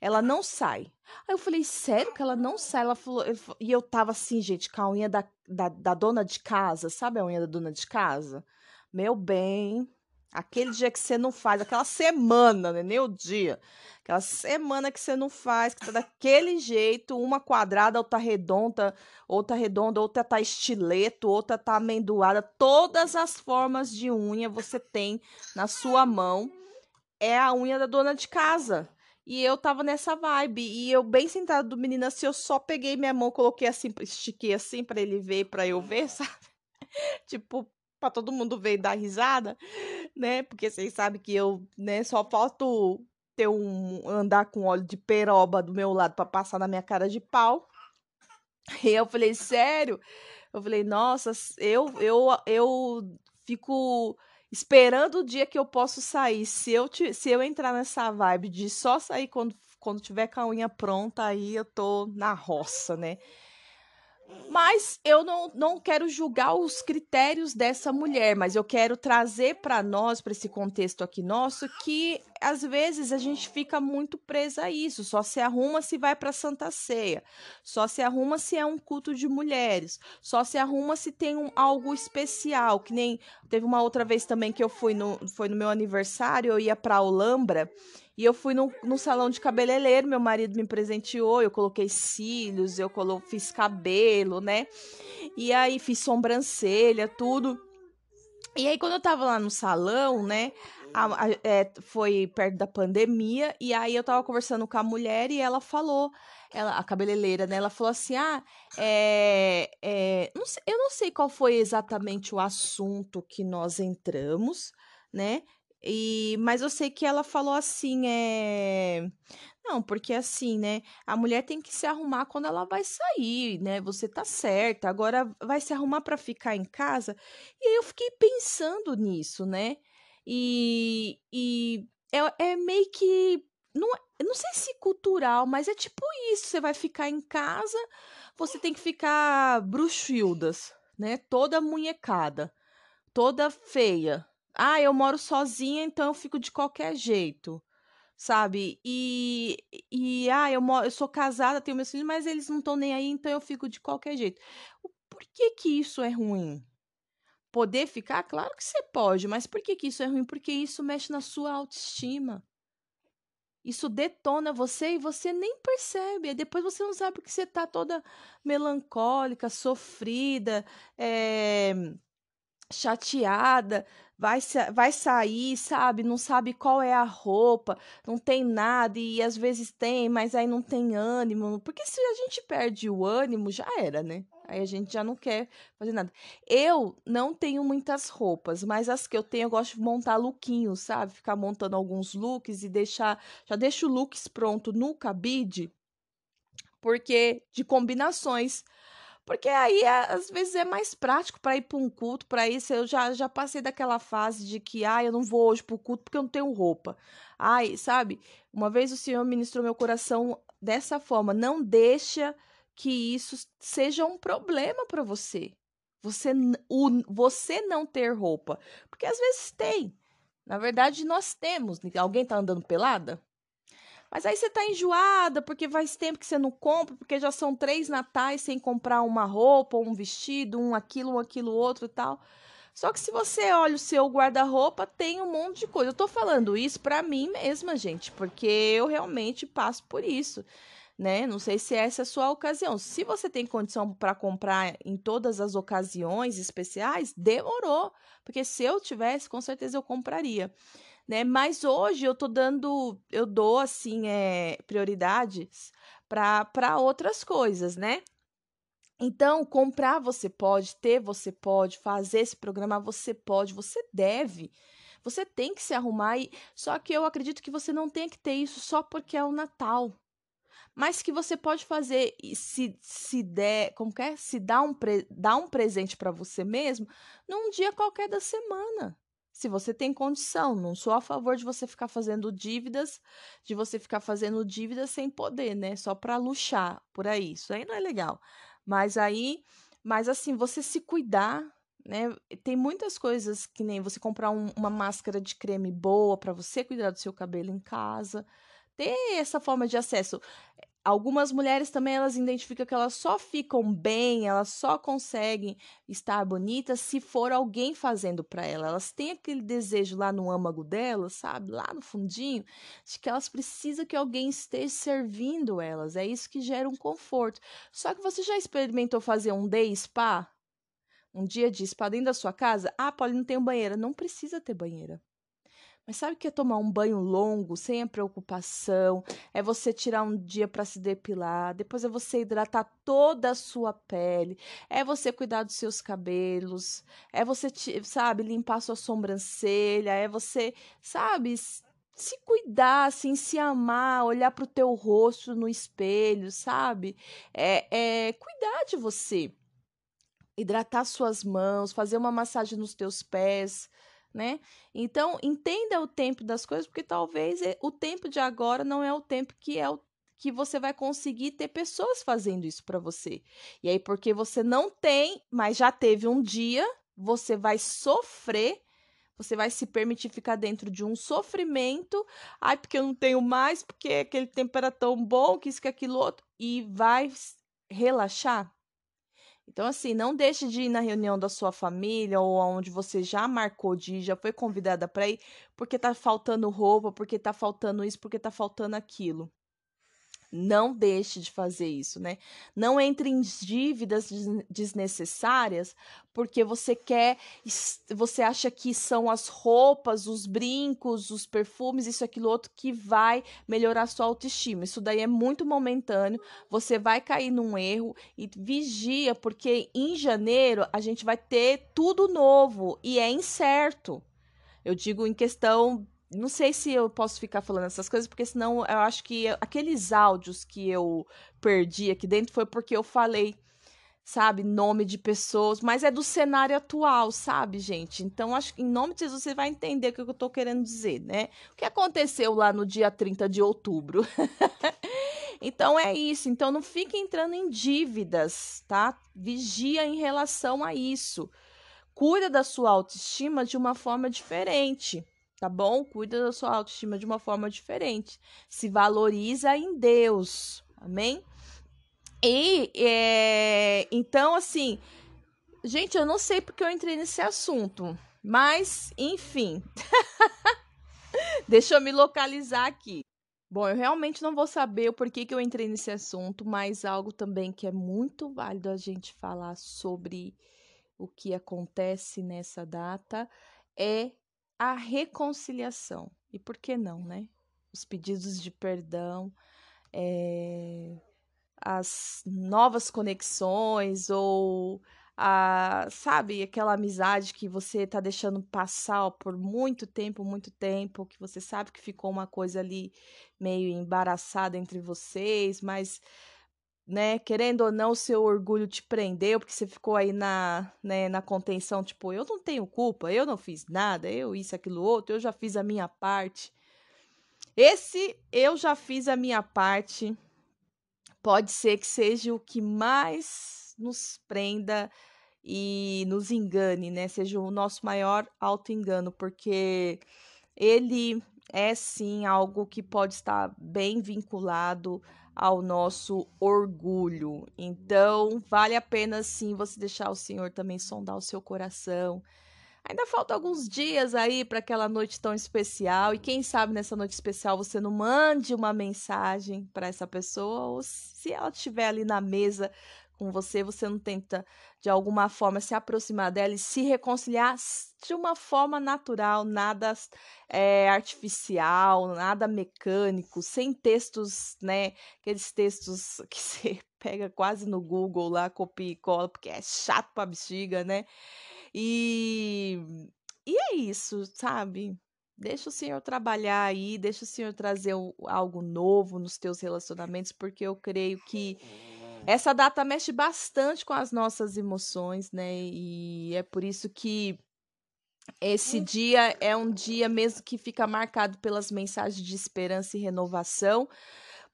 Ela não sai. Aí eu falei, sério que ela não sai? Ela falou, e eu tava assim, gente, com a unha da, da, da dona de casa, sabe a unha da dona de casa? Meu bem, Aquele dia que você não faz, aquela semana, né? Nem o dia. Aquela semana que você não faz, que tá daquele jeito, uma quadrada, outra redonda, outra redonda, outra tá estileto, outra tá amendoada. Todas as formas de unha você tem na sua mão. É a unha da dona de casa. E eu tava nessa vibe. E eu, bem sentada do menino assim, eu só peguei minha mão, coloquei assim, estiquei assim para ele ver, para eu ver, sabe? tipo, para todo mundo ver e dar risada, né? Porque vocês sabem que eu, né, só falto ter um andar com óleo de peroba do meu lado para passar na minha cara de pau. E eu falei, sério? Eu falei, nossa, eu eu eu fico esperando o dia que eu posso sair. Se eu se eu entrar nessa vibe de só sair quando quando tiver com a unha pronta, aí eu tô na roça, né? Mas eu não, não quero julgar os critérios dessa mulher, mas eu quero trazer para nós, para esse contexto aqui nosso, que às vezes a gente fica muito presa a isso. Só se arruma se vai para Santa Ceia, só se arruma se é um culto de mulheres, só se arruma se tem um, algo especial. Que nem teve uma outra vez também que eu fui no, foi no meu aniversário, eu ia para Olambra e eu fui no, no salão de cabeleireiro, meu marido me presenteou, eu coloquei cílios, eu colo, fiz cabelo, né? E aí fiz sobrancelha, tudo. E aí, quando eu tava lá no salão, né? A, a, é, foi perto da pandemia, e aí eu tava conversando com a mulher e ela falou, ela, a cabeleireira, né? Ela falou assim: ah, é, é, não sei, eu não sei qual foi exatamente o assunto que nós entramos, né? E, mas eu sei que ela falou assim, é. Não, porque assim, né? A mulher tem que se arrumar quando ela vai sair, né? Você tá certa. Agora vai se arrumar para ficar em casa. E aí eu fiquei pensando nisso, né? E, e é, é meio que. Não, não sei se cultural, mas é tipo isso. Você vai ficar em casa, você tem que ficar bruxildas, né? Toda munhecada, toda feia, ah, eu moro sozinha, então eu fico de qualquer jeito, sabe? E, e ah, eu, moro, eu sou casada, tenho meus filhos, mas eles não estão nem aí, então eu fico de qualquer jeito. Por que que isso é ruim? Poder ficar? Claro que você pode, mas por que que isso é ruim? Porque isso mexe na sua autoestima. Isso detona você e você nem percebe. E depois você não sabe porque você tá toda melancólica, sofrida, é, chateada, vai, vai sair, sabe? Não sabe qual é a roupa, não tem nada, e às vezes tem, mas aí não tem ânimo. Porque se a gente perde o ânimo, já era, né? Aí a gente já não quer fazer nada. Eu não tenho muitas roupas, mas as que eu tenho eu gosto de montar lookinhos, sabe? Ficar montando alguns looks e deixar. Já deixo looks pronto no cabide, porque de combinações porque aí, às vezes, é mais prático para ir para um culto, para isso. Eu já, já passei daquela fase de que, ah, eu não vou hoje para o culto porque eu não tenho roupa. Ai, sabe? Uma vez o Senhor ministrou meu coração dessa forma. Não deixa que isso seja um problema para você. Você, o, você não ter roupa. Porque às vezes tem. Na verdade, nós temos. Alguém tá andando pelada? Mas aí você tá enjoada porque faz tempo que você não compra, porque já são três natais sem comprar uma roupa, um vestido, um aquilo, um aquilo, outro e tal. Só que se você olha o seu guarda-roupa, tem um monte de coisa. Eu tô falando isso para mim mesma, gente, porque eu realmente passo por isso, né? Não sei se essa é a sua ocasião. Se você tem condição para comprar em todas as ocasiões especiais, demorou, porque se eu tivesse, com certeza eu compraria né? Mas hoje eu tô dando, eu dou assim, é, prioridades para outras coisas, né? Então, comprar você pode, ter você pode, fazer esse programa você pode, você deve. Você tem que se arrumar e só que eu acredito que você não tem que ter isso só porque é o Natal. mas que você pode fazer se se der, como que é? Se dá um pre, dar um presente para você mesmo num dia qualquer da semana. Se você tem condição, não sou a favor de você ficar fazendo dívidas, de você ficar fazendo dívidas sem poder, né? Só para luxar por aí. Isso aí não é legal. Mas aí, mas assim, você se cuidar, né? Tem muitas coisas que nem você comprar um, uma máscara de creme boa para você cuidar do seu cabelo em casa ter essa forma de acesso. Algumas mulheres também elas identificam que elas só ficam bem, elas só conseguem estar bonitas se for alguém fazendo para elas. Elas têm aquele desejo lá no âmago delas, sabe, lá no fundinho, de que elas precisam que alguém esteja servindo elas. É isso que gera um conforto. Só que você já experimentou fazer um day spa? Um dia de spa dentro da sua casa? Ah, Paulo, não tem banheira. Não precisa ter banheira. Mas sabe o que é tomar um banho longo, sem a preocupação? É você tirar um dia para se depilar, depois é você hidratar toda a sua pele, é você cuidar dos seus cabelos, é você, sabe, limpar sua sobrancelha, é você, sabe, se cuidar, assim, se amar, olhar para o teu rosto no espelho, sabe? É, é cuidar de você. Hidratar suas mãos, fazer uma massagem nos teus pés, né? Então, entenda o tempo das coisas, porque talvez eh, o tempo de agora não é o tempo que é o que você vai conseguir ter pessoas fazendo isso para você. E aí, porque você não tem, mas já teve um dia, você vai sofrer, você vai se permitir ficar dentro de um sofrimento. Ai, porque eu não tenho mais, porque aquele tempo era tão bom, que isso, que aquilo outro. E vai relaxar. Então, assim, não deixe de ir na reunião da sua família ou onde você já marcou de ir, já foi convidada para ir, porque tá faltando roupa, porque tá faltando isso, porque tá faltando aquilo. Não deixe de fazer isso, né? Não entre em dívidas desnecessárias porque você quer, você acha que são as roupas, os brincos, os perfumes, isso, aquilo, outro que vai melhorar sua autoestima. Isso daí é muito momentâneo. Você vai cair num erro e vigia, porque em janeiro a gente vai ter tudo novo e é incerto. Eu digo em questão não sei se eu posso ficar falando essas coisas, porque senão eu acho que aqueles áudios que eu perdi aqui dentro foi porque eu falei, sabe, nome de pessoas, mas é do cenário atual, sabe, gente? Então, acho que em nome de Jesus você vai entender o que eu tô querendo dizer, né? O que aconteceu lá no dia 30 de outubro. então é isso. Então não fique entrando em dívidas, tá? Vigia em relação a isso. Cuida da sua autoestima de uma forma diferente tá bom? Cuida da sua autoestima de uma forma diferente. Se valoriza em Deus, amém? E é, então, assim, gente, eu não sei porque eu entrei nesse assunto, mas enfim, deixa eu me localizar aqui. Bom, eu realmente não vou saber o porquê que eu entrei nesse assunto, mas algo também que é muito válido a gente falar sobre o que acontece nessa data é a reconciliação. E por que não, né? Os pedidos de perdão, é, as novas conexões ou a, sabe, aquela amizade que você tá deixando passar por muito tempo, muito tempo, que você sabe que ficou uma coisa ali meio embaraçada entre vocês, mas né, querendo ou não, o seu orgulho te prendeu, porque você ficou aí na, né, na contenção, tipo, eu não tenho culpa, eu não fiz nada, eu isso, aquilo, outro, eu já fiz a minha parte. Esse eu já fiz a minha parte, pode ser que seja o que mais nos prenda e nos engane, né? Seja o nosso maior auto-engano, porque ele é sim algo que pode estar bem vinculado ao nosso orgulho. Então, vale a pena sim você deixar o Senhor também sondar o seu coração. Ainda falta alguns dias aí para aquela noite tão especial, e quem sabe nessa noite especial você não mande uma mensagem para essa pessoa, ou se ela estiver ali na mesa com você, você não tenta de alguma forma se aproximar dela e se reconciliar de uma forma natural, nada é, artificial, nada mecânico, sem textos, né? Aqueles textos que você pega quase no Google lá, copia e cola, porque é chato pra bexiga, né? E, e é isso, sabe? Deixa o Senhor trabalhar aí, deixa o Senhor trazer algo novo nos teus relacionamentos, porque eu creio que essa data mexe bastante com as nossas emoções, né? E é por isso que esse dia é um dia mesmo que fica marcado pelas mensagens de esperança e renovação,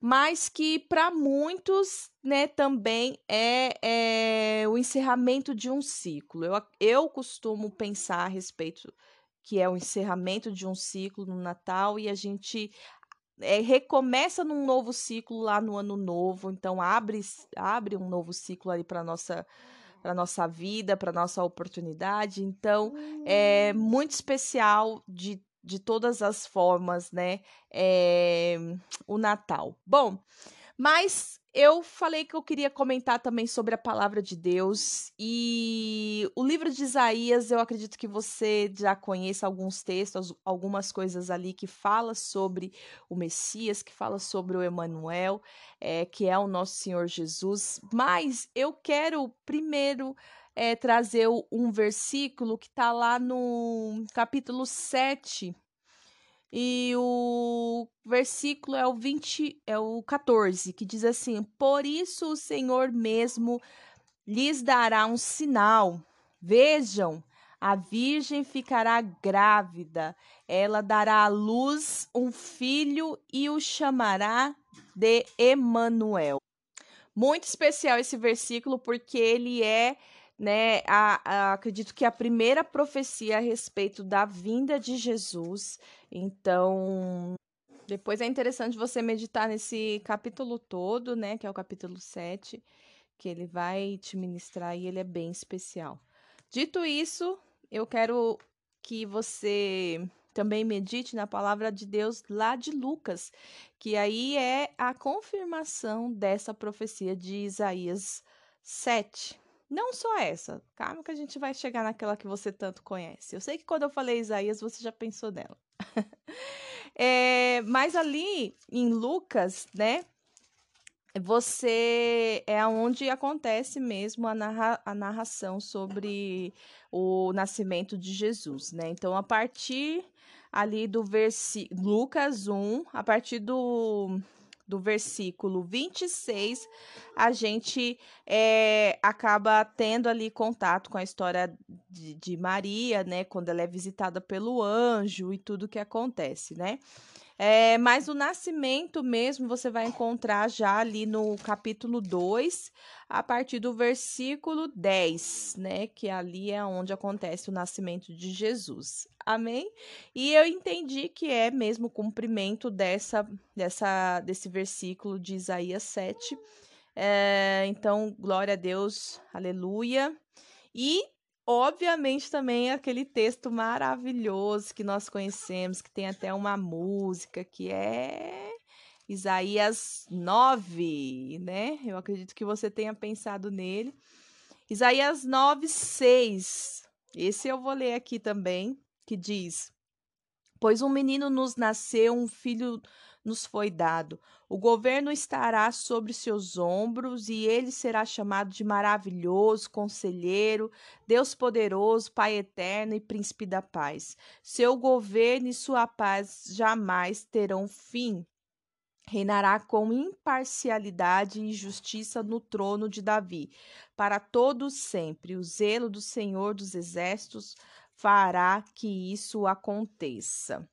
mas que para muitos, né, também é, é, o encerramento de um ciclo. Eu, eu costumo pensar a respeito que é o encerramento de um ciclo no Natal e a gente é, recomeça num novo ciclo lá no ano novo, então abre, abre um novo ciclo ali para nossa para nossa vida, para nossa oportunidade. Então, é hum. muito especial de, de todas as formas, né? É, o Natal. Bom, mas eu falei que eu queria comentar também sobre a palavra de Deus e o livro de Isaías, eu acredito que você já conheça alguns textos, algumas coisas ali que fala sobre o Messias, que fala sobre o Emanuel, é, que é o nosso Senhor Jesus. Mas eu quero primeiro é, trazer um versículo que está lá no capítulo 7 e o versículo é o 20, é o 14, que diz assim: Por isso o Senhor mesmo lhes dará um sinal. Vejam, a virgem ficará grávida, ela dará à luz um filho e o chamará de Emanuel. Muito especial esse versículo porque ele é né, a, a, acredito que a primeira profecia a respeito da vinda de Jesus. Então, depois é interessante você meditar nesse capítulo todo, né, que é o capítulo 7, que ele vai te ministrar e ele é bem especial. Dito isso, eu quero que você também medite na palavra de Deus lá de Lucas, que aí é a confirmação dessa profecia de Isaías 7. Não só essa, calma que a gente vai chegar naquela que você tanto conhece. Eu sei que quando eu falei Isaías, você já pensou nela. é, mas ali em Lucas, né? Você é onde acontece mesmo a, narra, a narração sobre o nascimento de Jesus, né? Então, a partir ali do versículo Lucas 1, a partir do do versículo 26, a gente é, acaba tendo ali contato com a história de, de Maria, né? Quando ela é visitada pelo anjo e tudo que acontece, né? É, mas o nascimento mesmo você vai encontrar já ali no capítulo 2, a partir do versículo 10, né? Que ali é onde acontece o nascimento de Jesus. Amém? E eu entendi que é mesmo o cumprimento dessa, dessa, desse versículo de Isaías 7. É, então, glória a Deus, aleluia. E Obviamente também aquele texto maravilhoso que nós conhecemos, que tem até uma música que é Isaías 9, né? Eu acredito que você tenha pensado nele. Isaías 9, 6. Esse eu vou ler aqui também, que diz: Pois um menino nos nasceu, um filho nos foi dado. O governo estará sobre seus ombros e ele será chamado de maravilhoso, conselheiro, Deus poderoso, Pai eterno e príncipe da paz. Seu governo e sua paz jamais terão fim. Reinará com imparcialidade e justiça no trono de Davi, para todos sempre. O zelo do Senhor dos Exércitos fará que isso aconteça.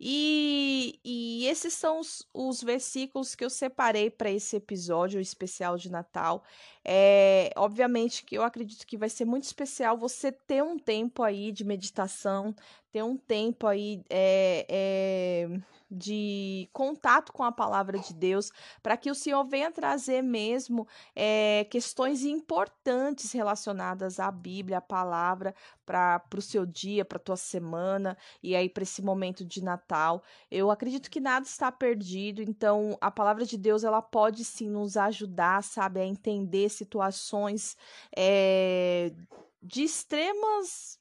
E, e esses são os, os versículos que eu separei para esse episódio especial de Natal. É, obviamente que eu acredito que vai ser muito especial você ter um tempo aí de meditação, ter um tempo aí é, é, de contato com a palavra de Deus, para que o Senhor venha trazer mesmo é, questões importantes relacionadas à Bíblia, à palavra, para o seu dia, para a tua semana e aí para esse momento de Natal. Eu acredito que nada está perdido, então a palavra de Deus ela pode sim nos ajudar, sabe, a entender situações é, de extremas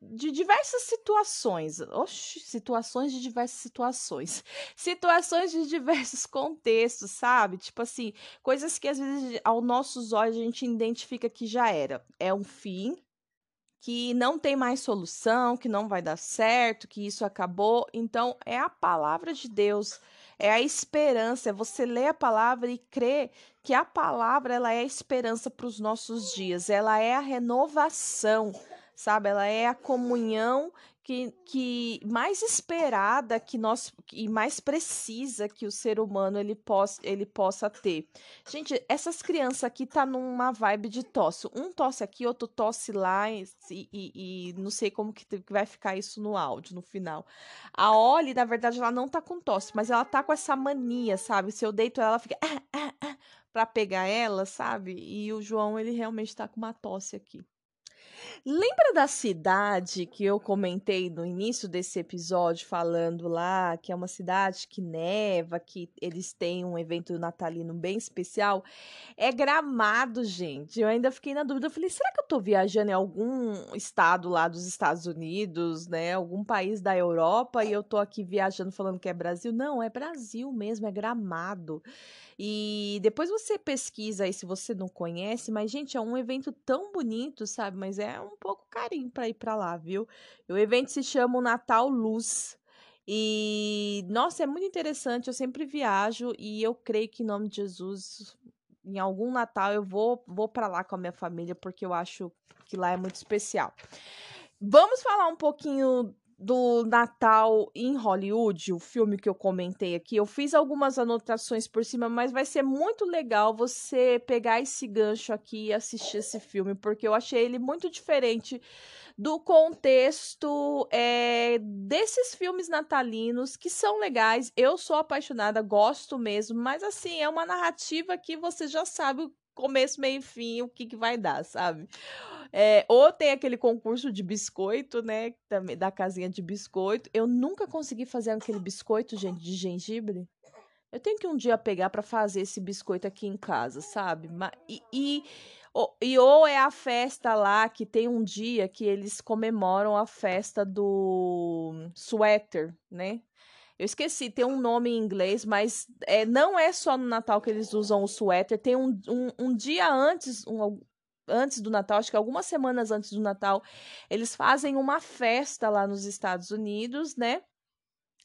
de diversas situações. Oxi, situações de diversas situações. Situações de diversos contextos, sabe? Tipo assim, coisas que às vezes aos nossos olhos a gente identifica que já era. É um fim, que não tem mais solução, que não vai dar certo, que isso acabou. Então, é a palavra de Deus, é a esperança, é você ler a palavra e crer que a palavra ela é a esperança para os nossos dias, ela é a renovação, sabe? Ela é a comunhão que, que mais esperada que nós e mais precisa que o ser humano ele possa, ele possa ter. Gente, essas crianças aqui tá numa vibe de tosse. Um tosse aqui, outro tosse lá e, e, e não sei como que vai ficar isso no áudio no final. A Oli, na verdade, ela não tá com tosse, mas ela tá com essa mania, sabe? Se eu deito ela, ela fica ah, ah, ah, para pegar ela, sabe? E o João, ele realmente tá com uma tosse aqui. Lembra da cidade que eu comentei no início desse episódio, falando lá que é uma cidade que neva, que eles têm um evento natalino bem especial? É Gramado, gente. Eu ainda fiquei na dúvida. Eu falei, será que eu tô viajando em algum estado lá dos Estados Unidos, né? Algum país da Europa e eu tô aqui viajando falando que é Brasil? Não, é Brasil mesmo, é Gramado. E depois você pesquisa aí se você não conhece, mas gente, é um evento tão bonito, sabe? Mas é um pouco carinho para ir para lá, viu? O evento se chama o Natal Luz. E nossa, é muito interessante, eu sempre viajo e eu creio que em nome de Jesus em algum Natal eu vou vou para lá com a minha família porque eu acho que lá é muito especial. Vamos falar um pouquinho do Natal em Hollywood, o filme que eu comentei aqui, eu fiz algumas anotações por cima, mas vai ser muito legal você pegar esse gancho aqui e assistir esse filme, porque eu achei ele muito diferente do contexto é, desses filmes natalinos que são legais. Eu sou apaixonada, gosto mesmo, mas assim, é uma narrativa que você já sabe o começo, meio e fim, o que, que vai dar, sabe? É, ou tem aquele concurso de biscoito, né? Da casinha de biscoito. Eu nunca consegui fazer aquele biscoito, gente, de gengibre. Eu tenho que um dia pegar para fazer esse biscoito aqui em casa, sabe? E, e, e ou é a festa lá que tem um dia que eles comemoram a festa do sweater, né? Eu esqueci, tem um nome em inglês, mas é, não é só no Natal que eles usam o suéter. Tem um, um, um dia antes, um, antes do Natal, acho que algumas semanas antes do Natal, eles fazem uma festa lá nos Estados Unidos, né?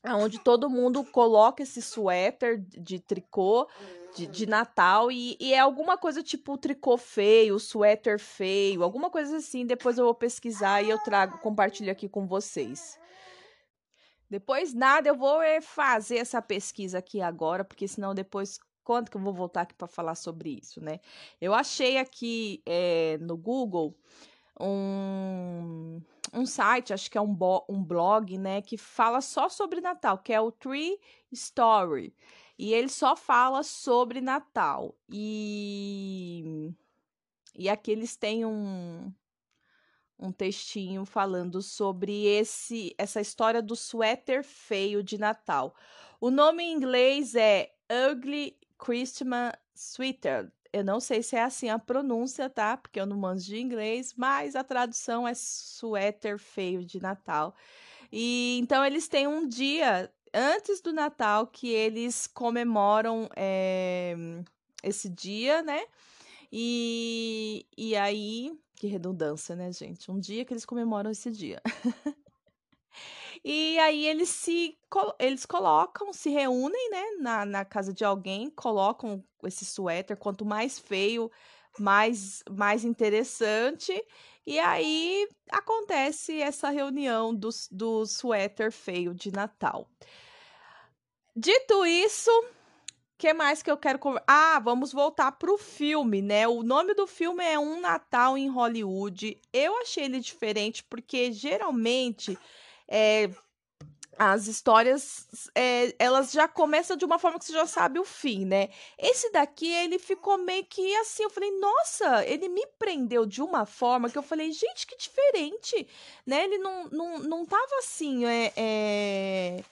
Onde todo mundo coloca esse suéter de tricô de, de Natal e, e, é alguma coisa tipo tricô feio, suéter feio, alguma coisa assim. Depois eu vou pesquisar e eu trago, compartilho aqui com vocês. Depois nada, eu vou é, fazer essa pesquisa aqui agora, porque senão depois quando que eu vou voltar aqui para falar sobre isso, né? Eu achei aqui é, no Google um, um site, acho que é um, um blog, né, que fala só sobre Natal, que é o Tree Story. E ele só fala sobre Natal. E, e aqui eles têm um, um textinho falando sobre esse essa história do suéter feio de Natal. O nome em inglês é Ugly Christmas Sweater. Eu não sei se é assim a pronúncia, tá? Porque eu não manjo de inglês, mas a tradução é suéter feio de Natal. E então eles têm um dia antes do Natal que eles comemoram é, esse dia, né? E, e aí, que redundância, né, gente? Um dia que eles comemoram esse dia. E aí eles se eles colocam, se reúnem, né, na, na casa de alguém, colocam esse suéter, quanto mais feio, mais mais interessante. E aí acontece essa reunião do, do suéter feio de Natal. Dito isso, que mais que eu quero Ah, vamos voltar pro filme, né? O nome do filme é Um Natal em Hollywood. Eu achei ele diferente porque geralmente é, as histórias é, elas já começam de uma forma que você já sabe o fim, né? Esse daqui ele ficou meio que assim, eu falei, nossa, ele me prendeu de uma forma que eu falei, gente, que diferente, né? Ele não, não, não tava assim, é, é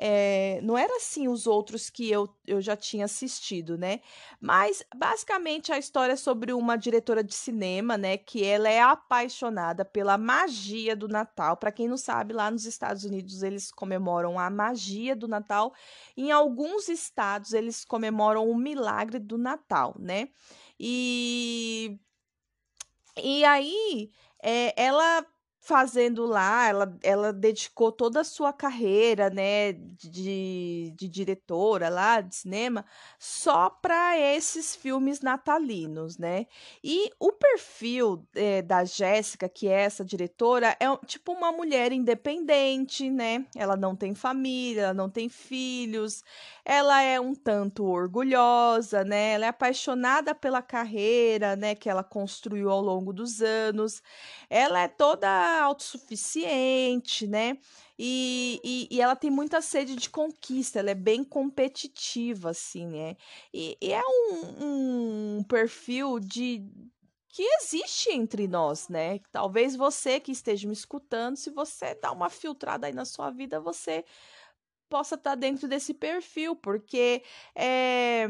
é, não era assim os outros que eu, eu já tinha assistido, né? Mas basicamente a história é sobre uma diretora de cinema, né? Que ela é apaixonada pela magia do Natal. Para quem não sabe, lá nos Estados Unidos eles comemoram a magia do Natal. Em alguns estados eles comemoram o milagre do Natal, né? E e aí é, ela fazendo lá, ela, ela dedicou toda a sua carreira, né, de, de diretora lá de cinema, só para esses filmes natalinos, né? E o perfil é, da Jéssica, que é essa diretora, é tipo uma mulher independente, né? Ela não tem família, ela não tem filhos, ela é um tanto orgulhosa, né? Ela é apaixonada pela carreira, né, que ela construiu ao longo dos anos. Ela é toda autossuficiente, né? E, e, e, ela tem muita sede de conquista, ela é bem competitiva, assim, né? E, e é um, um perfil de que existe entre nós, né? Talvez você que esteja me escutando, se você dá uma filtrada aí na sua vida, você possa estar tá dentro desse perfil, porque é,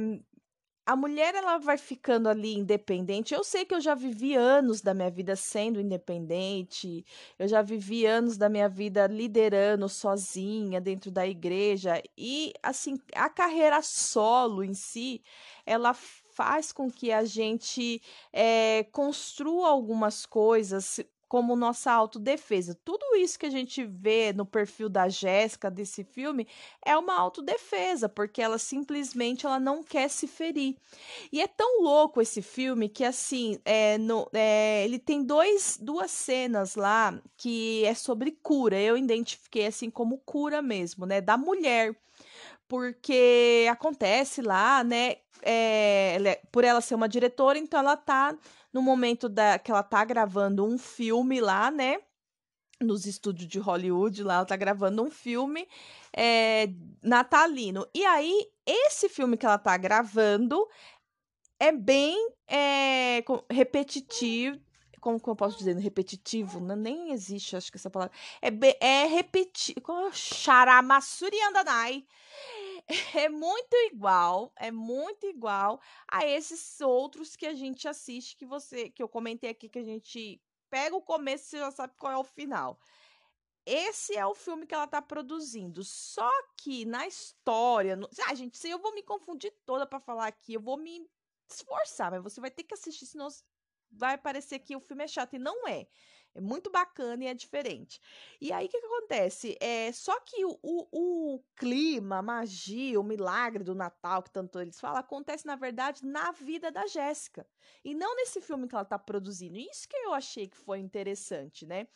a mulher ela vai ficando ali independente. Eu sei que eu já vivi anos da minha vida sendo independente, eu já vivi anos da minha vida liderando sozinha dentro da igreja e assim, a carreira solo em si, ela faz com que a gente é, construa algumas coisas como nossa autodefesa. Tudo isso que a gente vê no perfil da Jéssica desse filme é uma autodefesa, porque ela simplesmente ela não quer se ferir. E é tão louco esse filme que assim, é, no, é, ele tem dois, duas cenas lá que é sobre cura. Eu identifiquei assim como cura mesmo, né, da mulher porque acontece lá, né? É, por ela ser uma diretora, então ela tá no momento da, que ela tá gravando um filme lá, né? Nos estúdios de Hollywood, lá ela tá gravando um filme é, natalino. E aí, esse filme que ela tá gravando é bem é, repetitivo. Como, como eu posso dizer? Repetitivo? Não, nem existe, acho que essa palavra. É, é repetitivo. Charamassuri Andanai é muito igual, é muito igual a esses outros que a gente assiste, que você, que eu comentei aqui, que a gente pega o começo e já sabe qual é o final. Esse é o filme que ela tá produzindo. Só que na história. No... Ah, gente, se eu vou me confundir toda para falar aqui, eu vou me esforçar, mas você vai ter que assistir, senão vai parecer que o filme é chato. E não é. É muito bacana e é diferente. E aí, o que, que, acontece? É, só que o, o, o, clima, a magia, o milagre do Natal, que tanto eles falam, acontece, na verdade, na vida da Jéssica. E não nesse filme que ela está produzindo. Isso que eu achei que foi interessante, né?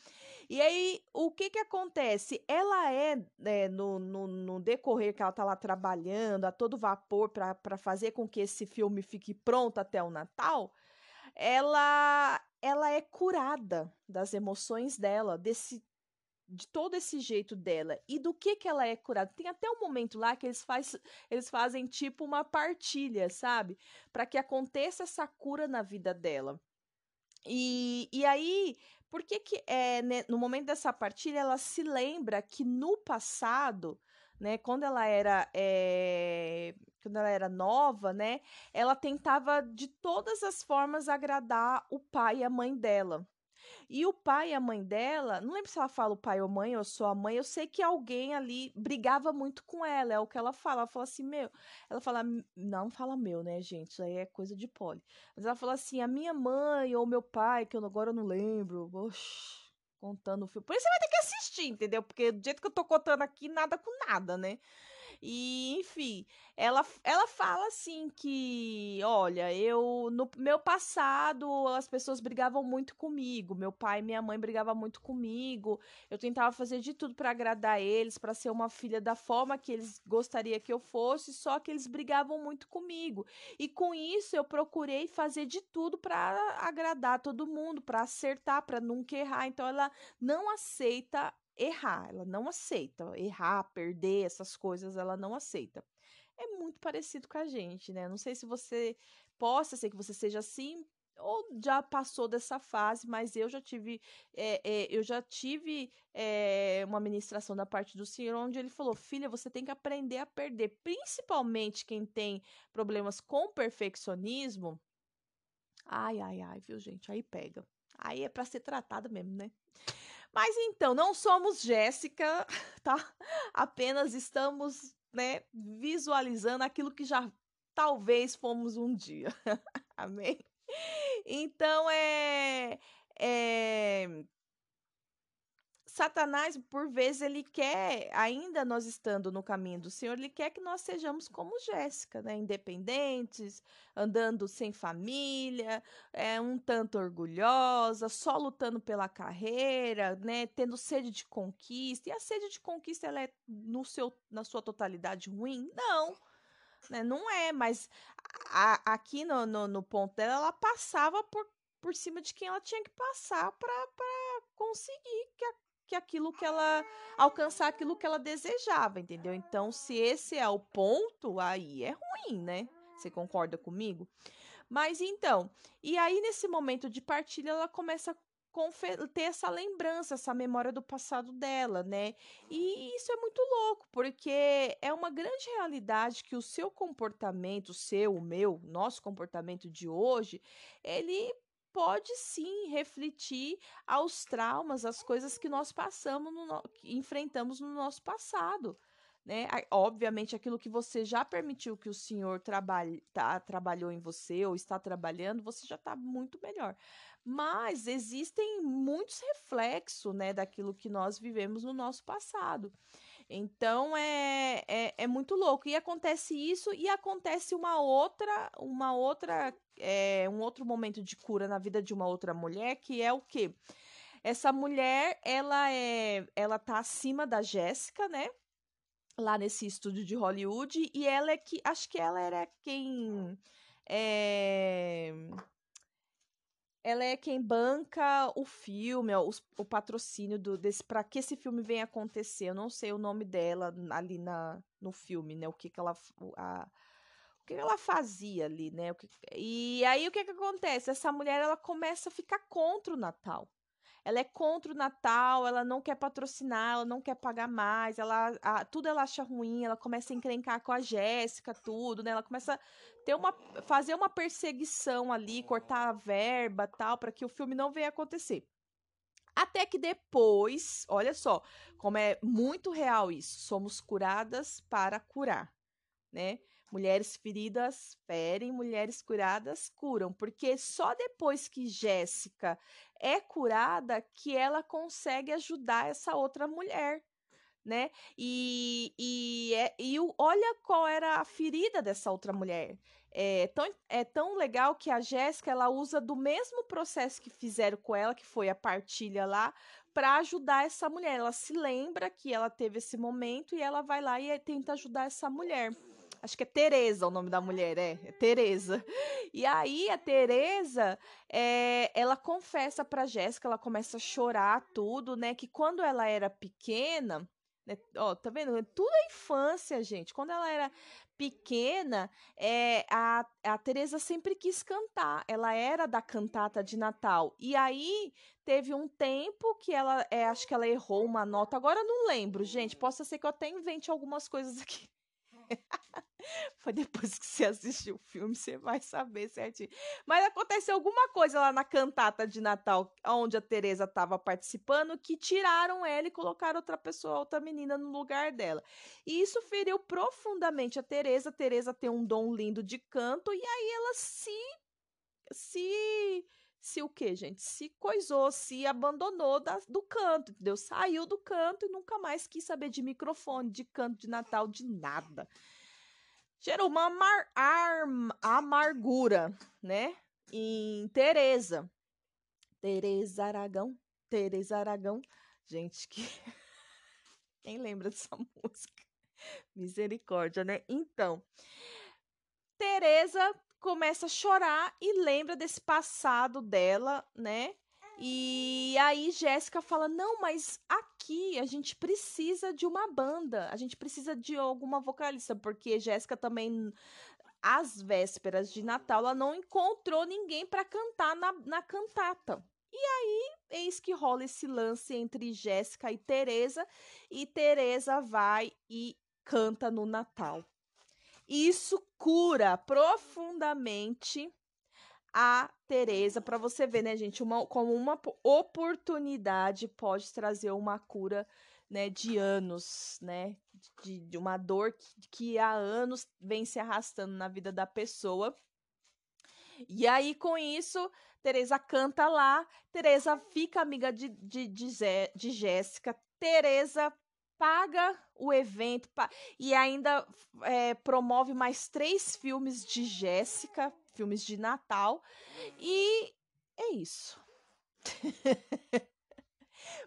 E aí, o que que acontece? Ela é, é no, no, no, decorrer que ela tá lá trabalhando, a todo vapor, para fazer com que esse filme fique pronto até o Natal, ela ela é curada das emoções dela, desse de todo esse jeito dela e do que que ela é curada. Tem até um momento lá que eles, faz, eles fazem tipo uma partilha, sabe? Para que aconteça essa cura na vida dela. E, e aí, por que que é, né, no momento dessa partilha ela se lembra que no passado, né, quando ela era é, quando ela era nova, né, ela tentava de todas as formas agradar o pai e a mãe dela. E o pai e a mãe dela, não lembro se ela fala o pai ou mãe ou sua mãe, eu sei que alguém ali brigava muito com ela, é o que ela fala. Ela fala assim, meu, ela fala, não fala meu, né, gente? Isso aí é coisa de poli. Mas ela fala assim, a minha mãe ou meu pai, que eu agora eu não lembro, oxi, contando o filme. Por isso você vai ter que assistir, entendeu? Porque do jeito que eu tô contando aqui, nada com nada, né? E, enfim, ela, ela fala assim que, olha, eu no meu passado as pessoas brigavam muito comigo, meu pai e minha mãe brigavam muito comigo. Eu tentava fazer de tudo para agradar eles, para ser uma filha da forma que eles gostariam que eu fosse, só que eles brigavam muito comigo. E com isso eu procurei fazer de tudo para agradar todo mundo, para acertar, para nunca errar. Então ela não aceita errar, ela não aceita. Errar, perder, essas coisas, ela não aceita. É muito parecido com a gente, né? Não sei se você possa ser que você seja assim ou já passou dessa fase, mas eu já tive, é, é, eu já tive é, uma ministração da parte do Senhor onde ele falou: filha, você tem que aprender a perder, principalmente quem tem problemas com perfeccionismo. Ai, ai, ai, viu, gente? Aí pega. Aí é para ser tratada mesmo, né? Mas então, não somos Jéssica, tá? Apenas estamos, né, visualizando aquilo que já talvez fomos um dia. Amém? Então, é, é Satanás, por vezes, ele quer, ainda nós estando no caminho do Senhor, ele quer que nós sejamos como Jéssica, né? Independentes, andando sem família, é, um tanto orgulhosa, só lutando pela carreira, né? Tendo sede de conquista. E a sede de conquista, ela é no seu, na sua totalidade ruim? Não. Né? Não é, mas a, aqui no, no, no ponto dela, ela passava por, por cima de quem ela tinha que passar para conseguir que a que aquilo que ela alcançar aquilo que ela desejava, entendeu? Então, se esse é o ponto, aí é ruim, né? Você concorda comigo? Mas então, e aí nesse momento de partilha ela começa a ter essa lembrança, essa memória do passado dela, né? E isso é muito louco, porque é uma grande realidade que o seu comportamento, o seu, o meu, nosso comportamento de hoje, ele pode sim refletir aos traumas, as coisas que nós passamos, no, que enfrentamos no nosso passado. Né? Obviamente, aquilo que você já permitiu que o Senhor trabalhe, tá, trabalhou em você ou está trabalhando, você já está muito melhor. Mas existem muitos reflexos né, daquilo que nós vivemos no nosso passado. Então é, é, é, muito louco. E acontece isso e acontece uma outra, uma outra, é, um outro momento de cura na vida de uma outra mulher, que é o quê? Essa mulher, ela é, ela tá acima da Jéssica, né? Lá nesse estúdio de Hollywood, e ela é que, acho que ela era quem é, ela é quem banca o filme, o, o patrocínio do, desse para que esse filme venha acontecer. Eu não sei o nome dela ali na, no filme, né? O que, que ela a, o que ela fazia ali, né? Que, e aí o que, que acontece? Essa mulher ela começa a ficar contra o Natal ela é contra o Natal, ela não quer patrocinar, ela não quer pagar mais, ela a, tudo ela acha ruim, ela começa a encrencar com a Jéssica, tudo, né? Ela começa ter uma fazer uma perseguição ali, cortar a verba, tal, para que o filme não venha acontecer. Até que depois, olha só, como é muito real isso, somos curadas para curar, né? Mulheres feridas ferem, mulheres curadas curam, porque só depois que Jéssica é curada que ela consegue ajudar essa outra mulher, né? E, e, é, e olha qual era a ferida dessa outra mulher. É tão, é tão legal que a Jéssica ela usa do mesmo processo que fizeram com ela, que foi a partilha lá, para ajudar essa mulher. Ela se lembra que ela teve esse momento e ela vai lá e tenta ajudar essa mulher. Acho que é Tereza o nome da mulher, é, é Tereza. E aí a Tereza, é, ela confessa para Jéssica, ela começa a chorar tudo, né, que quando ela era pequena, né, ó, tá vendo? Tudo é infância, gente. Quando ela era pequena, é, a, a Teresa sempre quis cantar. Ela era da cantata de Natal. E aí teve um tempo que ela, é, acho que ela errou uma nota. Agora não lembro, gente. Possa ser que eu até invente algumas coisas aqui. Foi depois que você assistiu o filme, você vai saber certinho. Mas aconteceu alguma coisa lá na cantata de Natal, onde a Teresa estava participando, que tiraram ela e colocaram outra pessoa, outra menina no lugar dela. E isso feriu profundamente a Teresa. A Teresa tem um dom lindo de canto e aí ela se se se o que, gente? Se coisou, se abandonou da, do canto, entendeu? Saiu do canto e nunca mais quis saber de microfone, de canto de Natal, de nada. Gerou uma amar, amargura, né? Em Tereza. Tereza Aragão. Tereza Aragão. Gente, que. Quem lembra dessa música? Misericórdia, né? Então, Tereza começa a chorar e lembra desse passado dela, né? E aí Jéssica fala: "Não, mas aqui a gente precisa de uma banda, a gente precisa de alguma vocalista, porque Jéssica também às vésperas de Natal ela não encontrou ninguém para cantar na, na cantata. E aí, eis que rola esse lance entre Jéssica e Teresa, e Teresa vai e canta no Natal. Isso cura profundamente a Teresa para você ver, né, gente, uma, como uma oportunidade pode trazer uma cura, né, de anos, né, de, de uma dor que, que há anos vem se arrastando na vida da pessoa. E aí, com isso, Teresa canta lá, Teresa fica amiga de, de, de, de Jéssica, Teresa paga o evento pa e ainda é, promove mais três filmes de Jéssica, filmes de Natal, e é isso.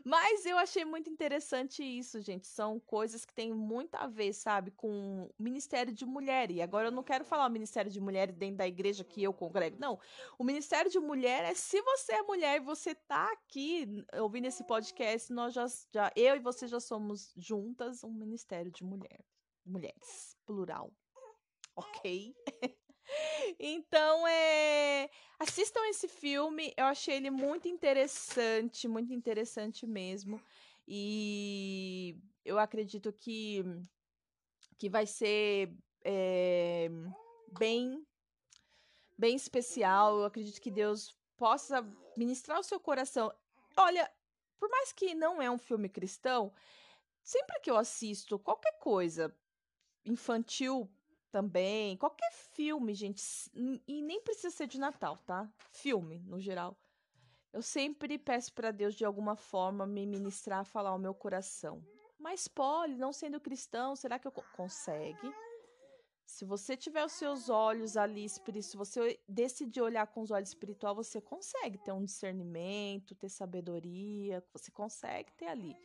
Mas eu achei muito interessante isso, gente. São coisas que têm muito a ver, sabe, com o Ministério de Mulher. E agora eu não quero falar o Ministério de Mulher dentro da igreja que eu congrego. Não. O Ministério de Mulher é se você é mulher e você tá aqui ouvindo esse podcast, nós já, já eu e você já somos juntas um Ministério de Mulher. Mulheres, plural. Ok? Então, é. Assistam esse filme. Eu achei ele muito interessante, muito interessante mesmo. E eu acredito que, que vai ser é, bem, bem especial. Eu acredito que Deus possa ministrar o seu coração. Olha, por mais que não é um filme cristão, sempre que eu assisto qualquer coisa infantil também. Qualquer filme, gente. E nem precisa ser de Natal, tá? Filme, no geral. Eu sempre peço para Deus, de alguma forma, me ministrar, falar ao meu coração. Mas, Polly, não sendo cristão, será que eu consegue? Se você tiver os seus olhos ali, se você decidir olhar com os olhos espiritual, você consegue ter um discernimento, ter sabedoria, você consegue ter ali,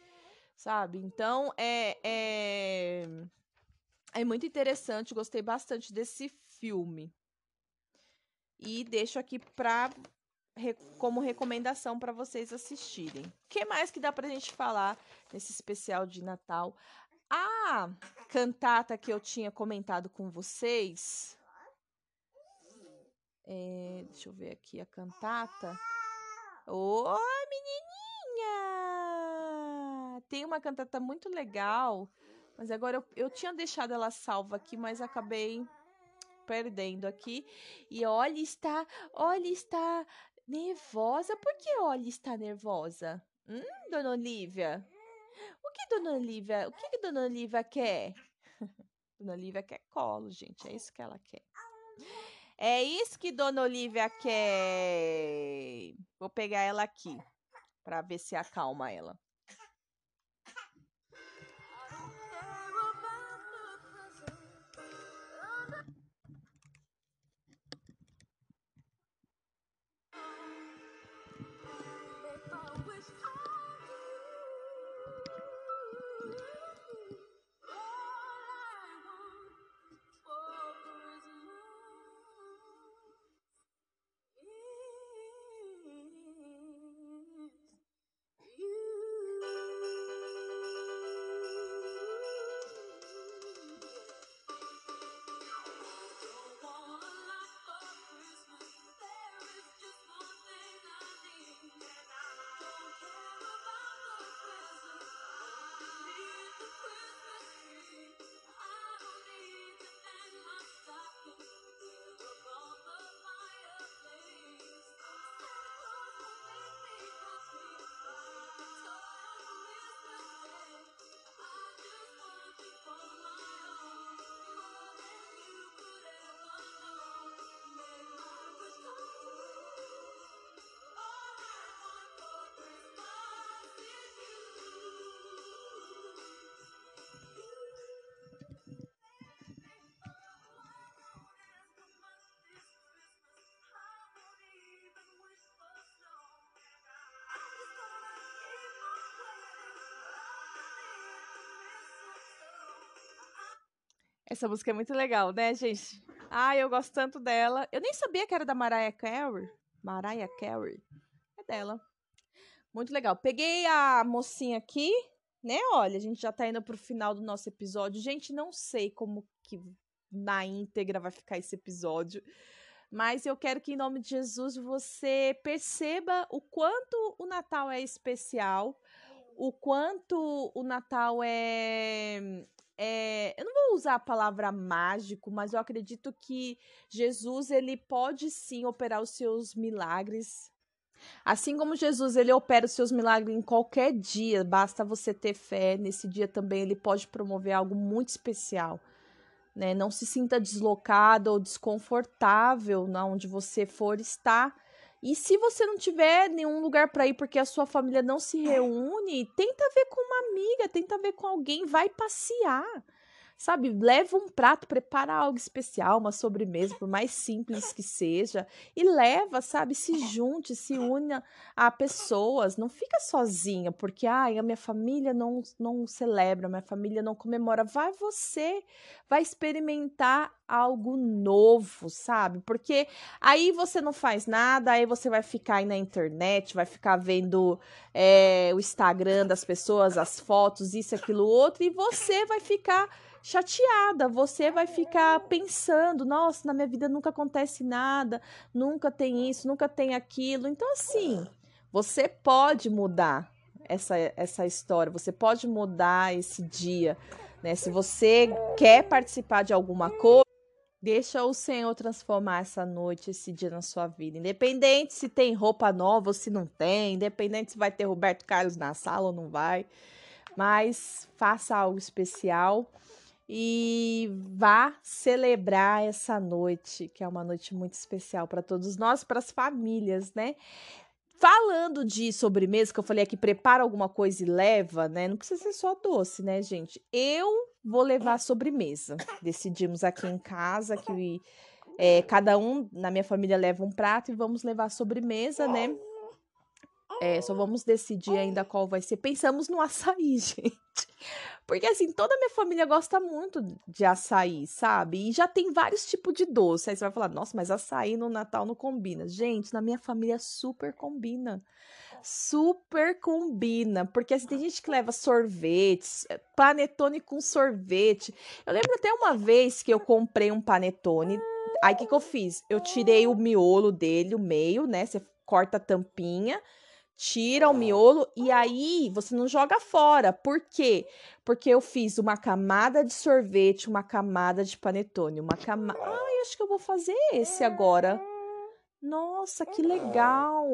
sabe? Então, é, é é muito interessante, gostei bastante desse filme. E deixo aqui pra, como recomendação para vocês assistirem. O que mais que dá pra gente falar nesse especial de Natal? A cantata que eu tinha comentado com vocês. É, deixa eu ver aqui a cantata. Ô, menininha! Tem uma cantata muito legal mas agora eu, eu tinha deixado ela salva aqui, mas acabei perdendo aqui. E olha, está, olha, está nervosa. Por que olha, está nervosa? Hum, dona Olivia? O que dona Olivia, o que, que dona Olivia quer? dona Olivia quer colo, gente. É isso que ela quer. É isso que Dona Olivia quer. Vou pegar ela aqui para ver se acalma ela. Essa música é muito legal, né, gente? Ah, eu gosto tanto dela. Eu nem sabia que era da Mariah Carey. Mariah Carey. É dela. Muito legal. Peguei a mocinha aqui, né? Olha, a gente já tá indo pro final do nosso episódio. Gente, não sei como que na íntegra vai ficar esse episódio. Mas eu quero que, em nome de Jesus, você perceba o quanto o Natal é especial, o quanto o Natal é, é, eu não vou usar a palavra mágico, mas eu acredito que Jesus ele pode sim operar os seus milagres. Assim como Jesus ele opera os seus milagres em qualquer dia, basta você ter fé. Nesse dia também ele pode promover algo muito especial né? Não se sinta deslocado ou desconfortável onde você for estar. E se você não tiver nenhum lugar para ir porque a sua família não se reúne, tenta ver com uma amiga, tenta ver com alguém, vai passear sabe? Leva um prato, prepara algo especial, uma sobremesa, por mais simples que seja, e leva, sabe? Se junte, se una a pessoas, não fica sozinha, porque ai, a minha família não, não celebra, a minha família não comemora. Vai você, vai experimentar algo novo, sabe? Porque aí você não faz nada, aí você vai ficar aí na internet, vai ficar vendo é, o Instagram das pessoas, as fotos, isso, aquilo, outro, e você vai ficar chateada. Você vai ficar pensando: nossa, na minha vida nunca acontece nada, nunca tem isso, nunca tem aquilo. Então, assim, você pode mudar essa, essa história, você pode mudar esse dia. Né? Se você quer participar de alguma coisa, Deixa o Senhor transformar essa noite, esse dia na sua vida. Independente se tem roupa nova ou se não tem, independente se vai ter Roberto Carlos na sala ou não vai. Mas faça algo especial e vá celebrar essa noite, que é uma noite muito especial para todos nós, para as famílias, né? Falando de sobremesa, que eu falei aqui, prepara alguma coisa e leva, né? Não precisa ser só doce, né, gente? Eu vou levar sobremesa. Decidimos aqui em casa que é, cada um na minha família leva um prato e vamos levar sobremesa, né? É, só vamos decidir ainda qual vai ser. Pensamos no açaí, gente. Porque assim, toda a minha família gosta muito de açaí, sabe? E já tem vários tipos de doce. Aí você vai falar, nossa, mas açaí no Natal não combina. Gente, na minha família super combina. Super combina. Porque assim, tem gente que leva sorvetes, eh, panetone com sorvete. Eu lembro até uma vez que eu comprei um panetone. Aí o que, que eu fiz? Eu tirei o miolo dele, o meio, né? Você corta a tampinha tira o miolo e aí você não joga fora. Por quê? Porque eu fiz uma camada de sorvete, uma camada de panetone, uma camada. Ai, acho que eu vou fazer esse agora. Nossa, que legal!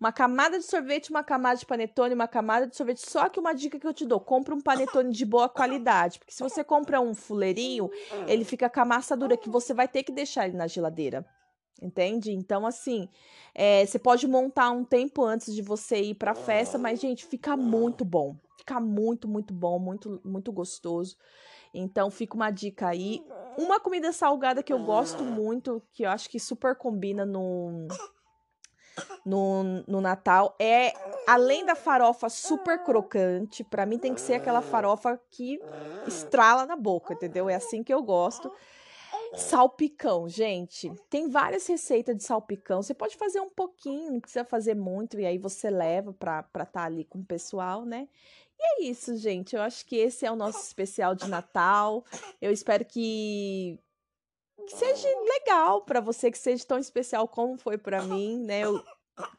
Uma camada de sorvete, uma camada de panetone, uma camada de sorvete. Só que uma dica que eu te dou: compra um panetone de boa qualidade. Porque se você compra um fuleirinho, ele fica com a massa dura que você vai ter que deixar ele na geladeira. Entende? Então, assim, é, você pode montar um tempo antes de você ir pra festa, mas, gente, fica muito bom. Fica muito, muito bom, muito, muito gostoso. Então, fica uma dica aí. Uma comida salgada que eu gosto muito, que eu acho que super combina no, no, no Natal, é além da farofa super crocante, para mim tem que ser aquela farofa que estrala na boca, entendeu? É assim que eu gosto. Salpicão, gente. Tem várias receitas de salpicão. Você pode fazer um pouquinho, não precisa fazer muito, e aí você leva para estar tá ali com o pessoal, né? E é isso, gente. Eu acho que esse é o nosso especial de Natal. Eu espero que, que seja legal para você, que seja tão especial como foi para mim, né? Eu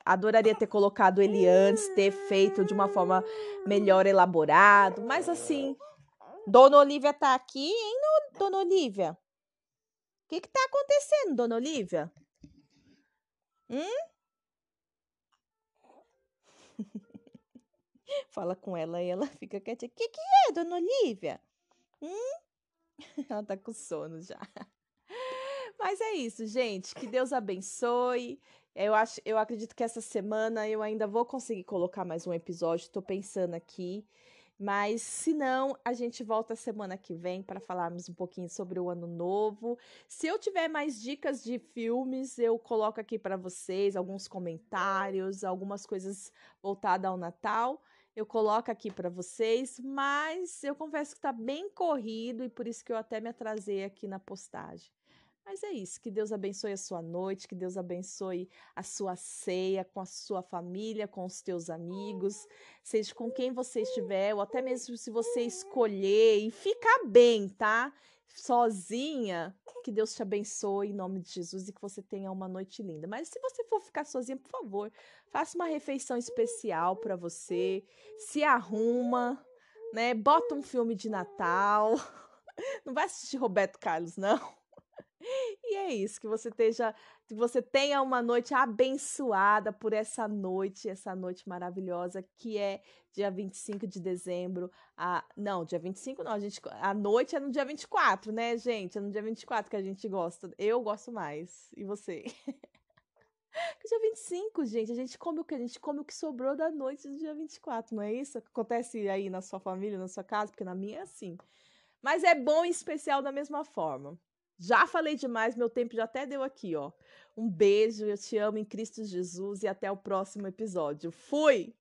adoraria ter colocado ele antes, ter feito de uma forma melhor elaborado, mas assim, Dona Olivia tá aqui, hein, Dona Olivia? O que está acontecendo, dona Olivia? Hum? Fala com ela e ela fica quietinha. O que, que é, dona Olivia? Hum? Ela tá com sono já. Mas é isso, gente. Que Deus abençoe. Eu acho, eu acredito que essa semana eu ainda vou conseguir colocar mais um episódio. Estou pensando aqui. Mas se não, a gente volta semana que vem para falarmos um pouquinho sobre o ano novo. Se eu tiver mais dicas de filmes, eu coloco aqui para vocês alguns comentários, algumas coisas voltadas ao Natal. Eu coloco aqui para vocês, mas eu confesso que está bem corrido e por isso que eu até me atrasei aqui na postagem. Mas é isso, que Deus abençoe a sua noite, que Deus abençoe a sua ceia com a sua família, com os teus amigos, seja com quem você estiver, ou até mesmo se você escolher e ficar bem, tá? Sozinha, que Deus te abençoe em nome de Jesus e que você tenha uma noite linda. Mas se você for ficar sozinha, por favor, faça uma refeição especial para você, se arruma, né? Bota um filme de Natal. Não vai assistir Roberto Carlos, não. E é isso, que você esteja, que você tenha uma noite abençoada por essa noite, essa noite maravilhosa que é dia 25 de dezembro. A, não, dia 25 não, a gente a noite é no dia 24, né, gente? É no dia 24 que a gente gosta. Eu gosto mais. E você? dia 25, gente, a gente come o que? A gente come o que sobrou da noite do dia 24, não é isso? Acontece aí na sua família, na sua casa, porque na minha é assim. Mas é bom e especial da mesma forma. Já falei demais, meu tempo já até deu aqui, ó. Um beijo, eu te amo em Cristo Jesus e até o próximo episódio. Fui!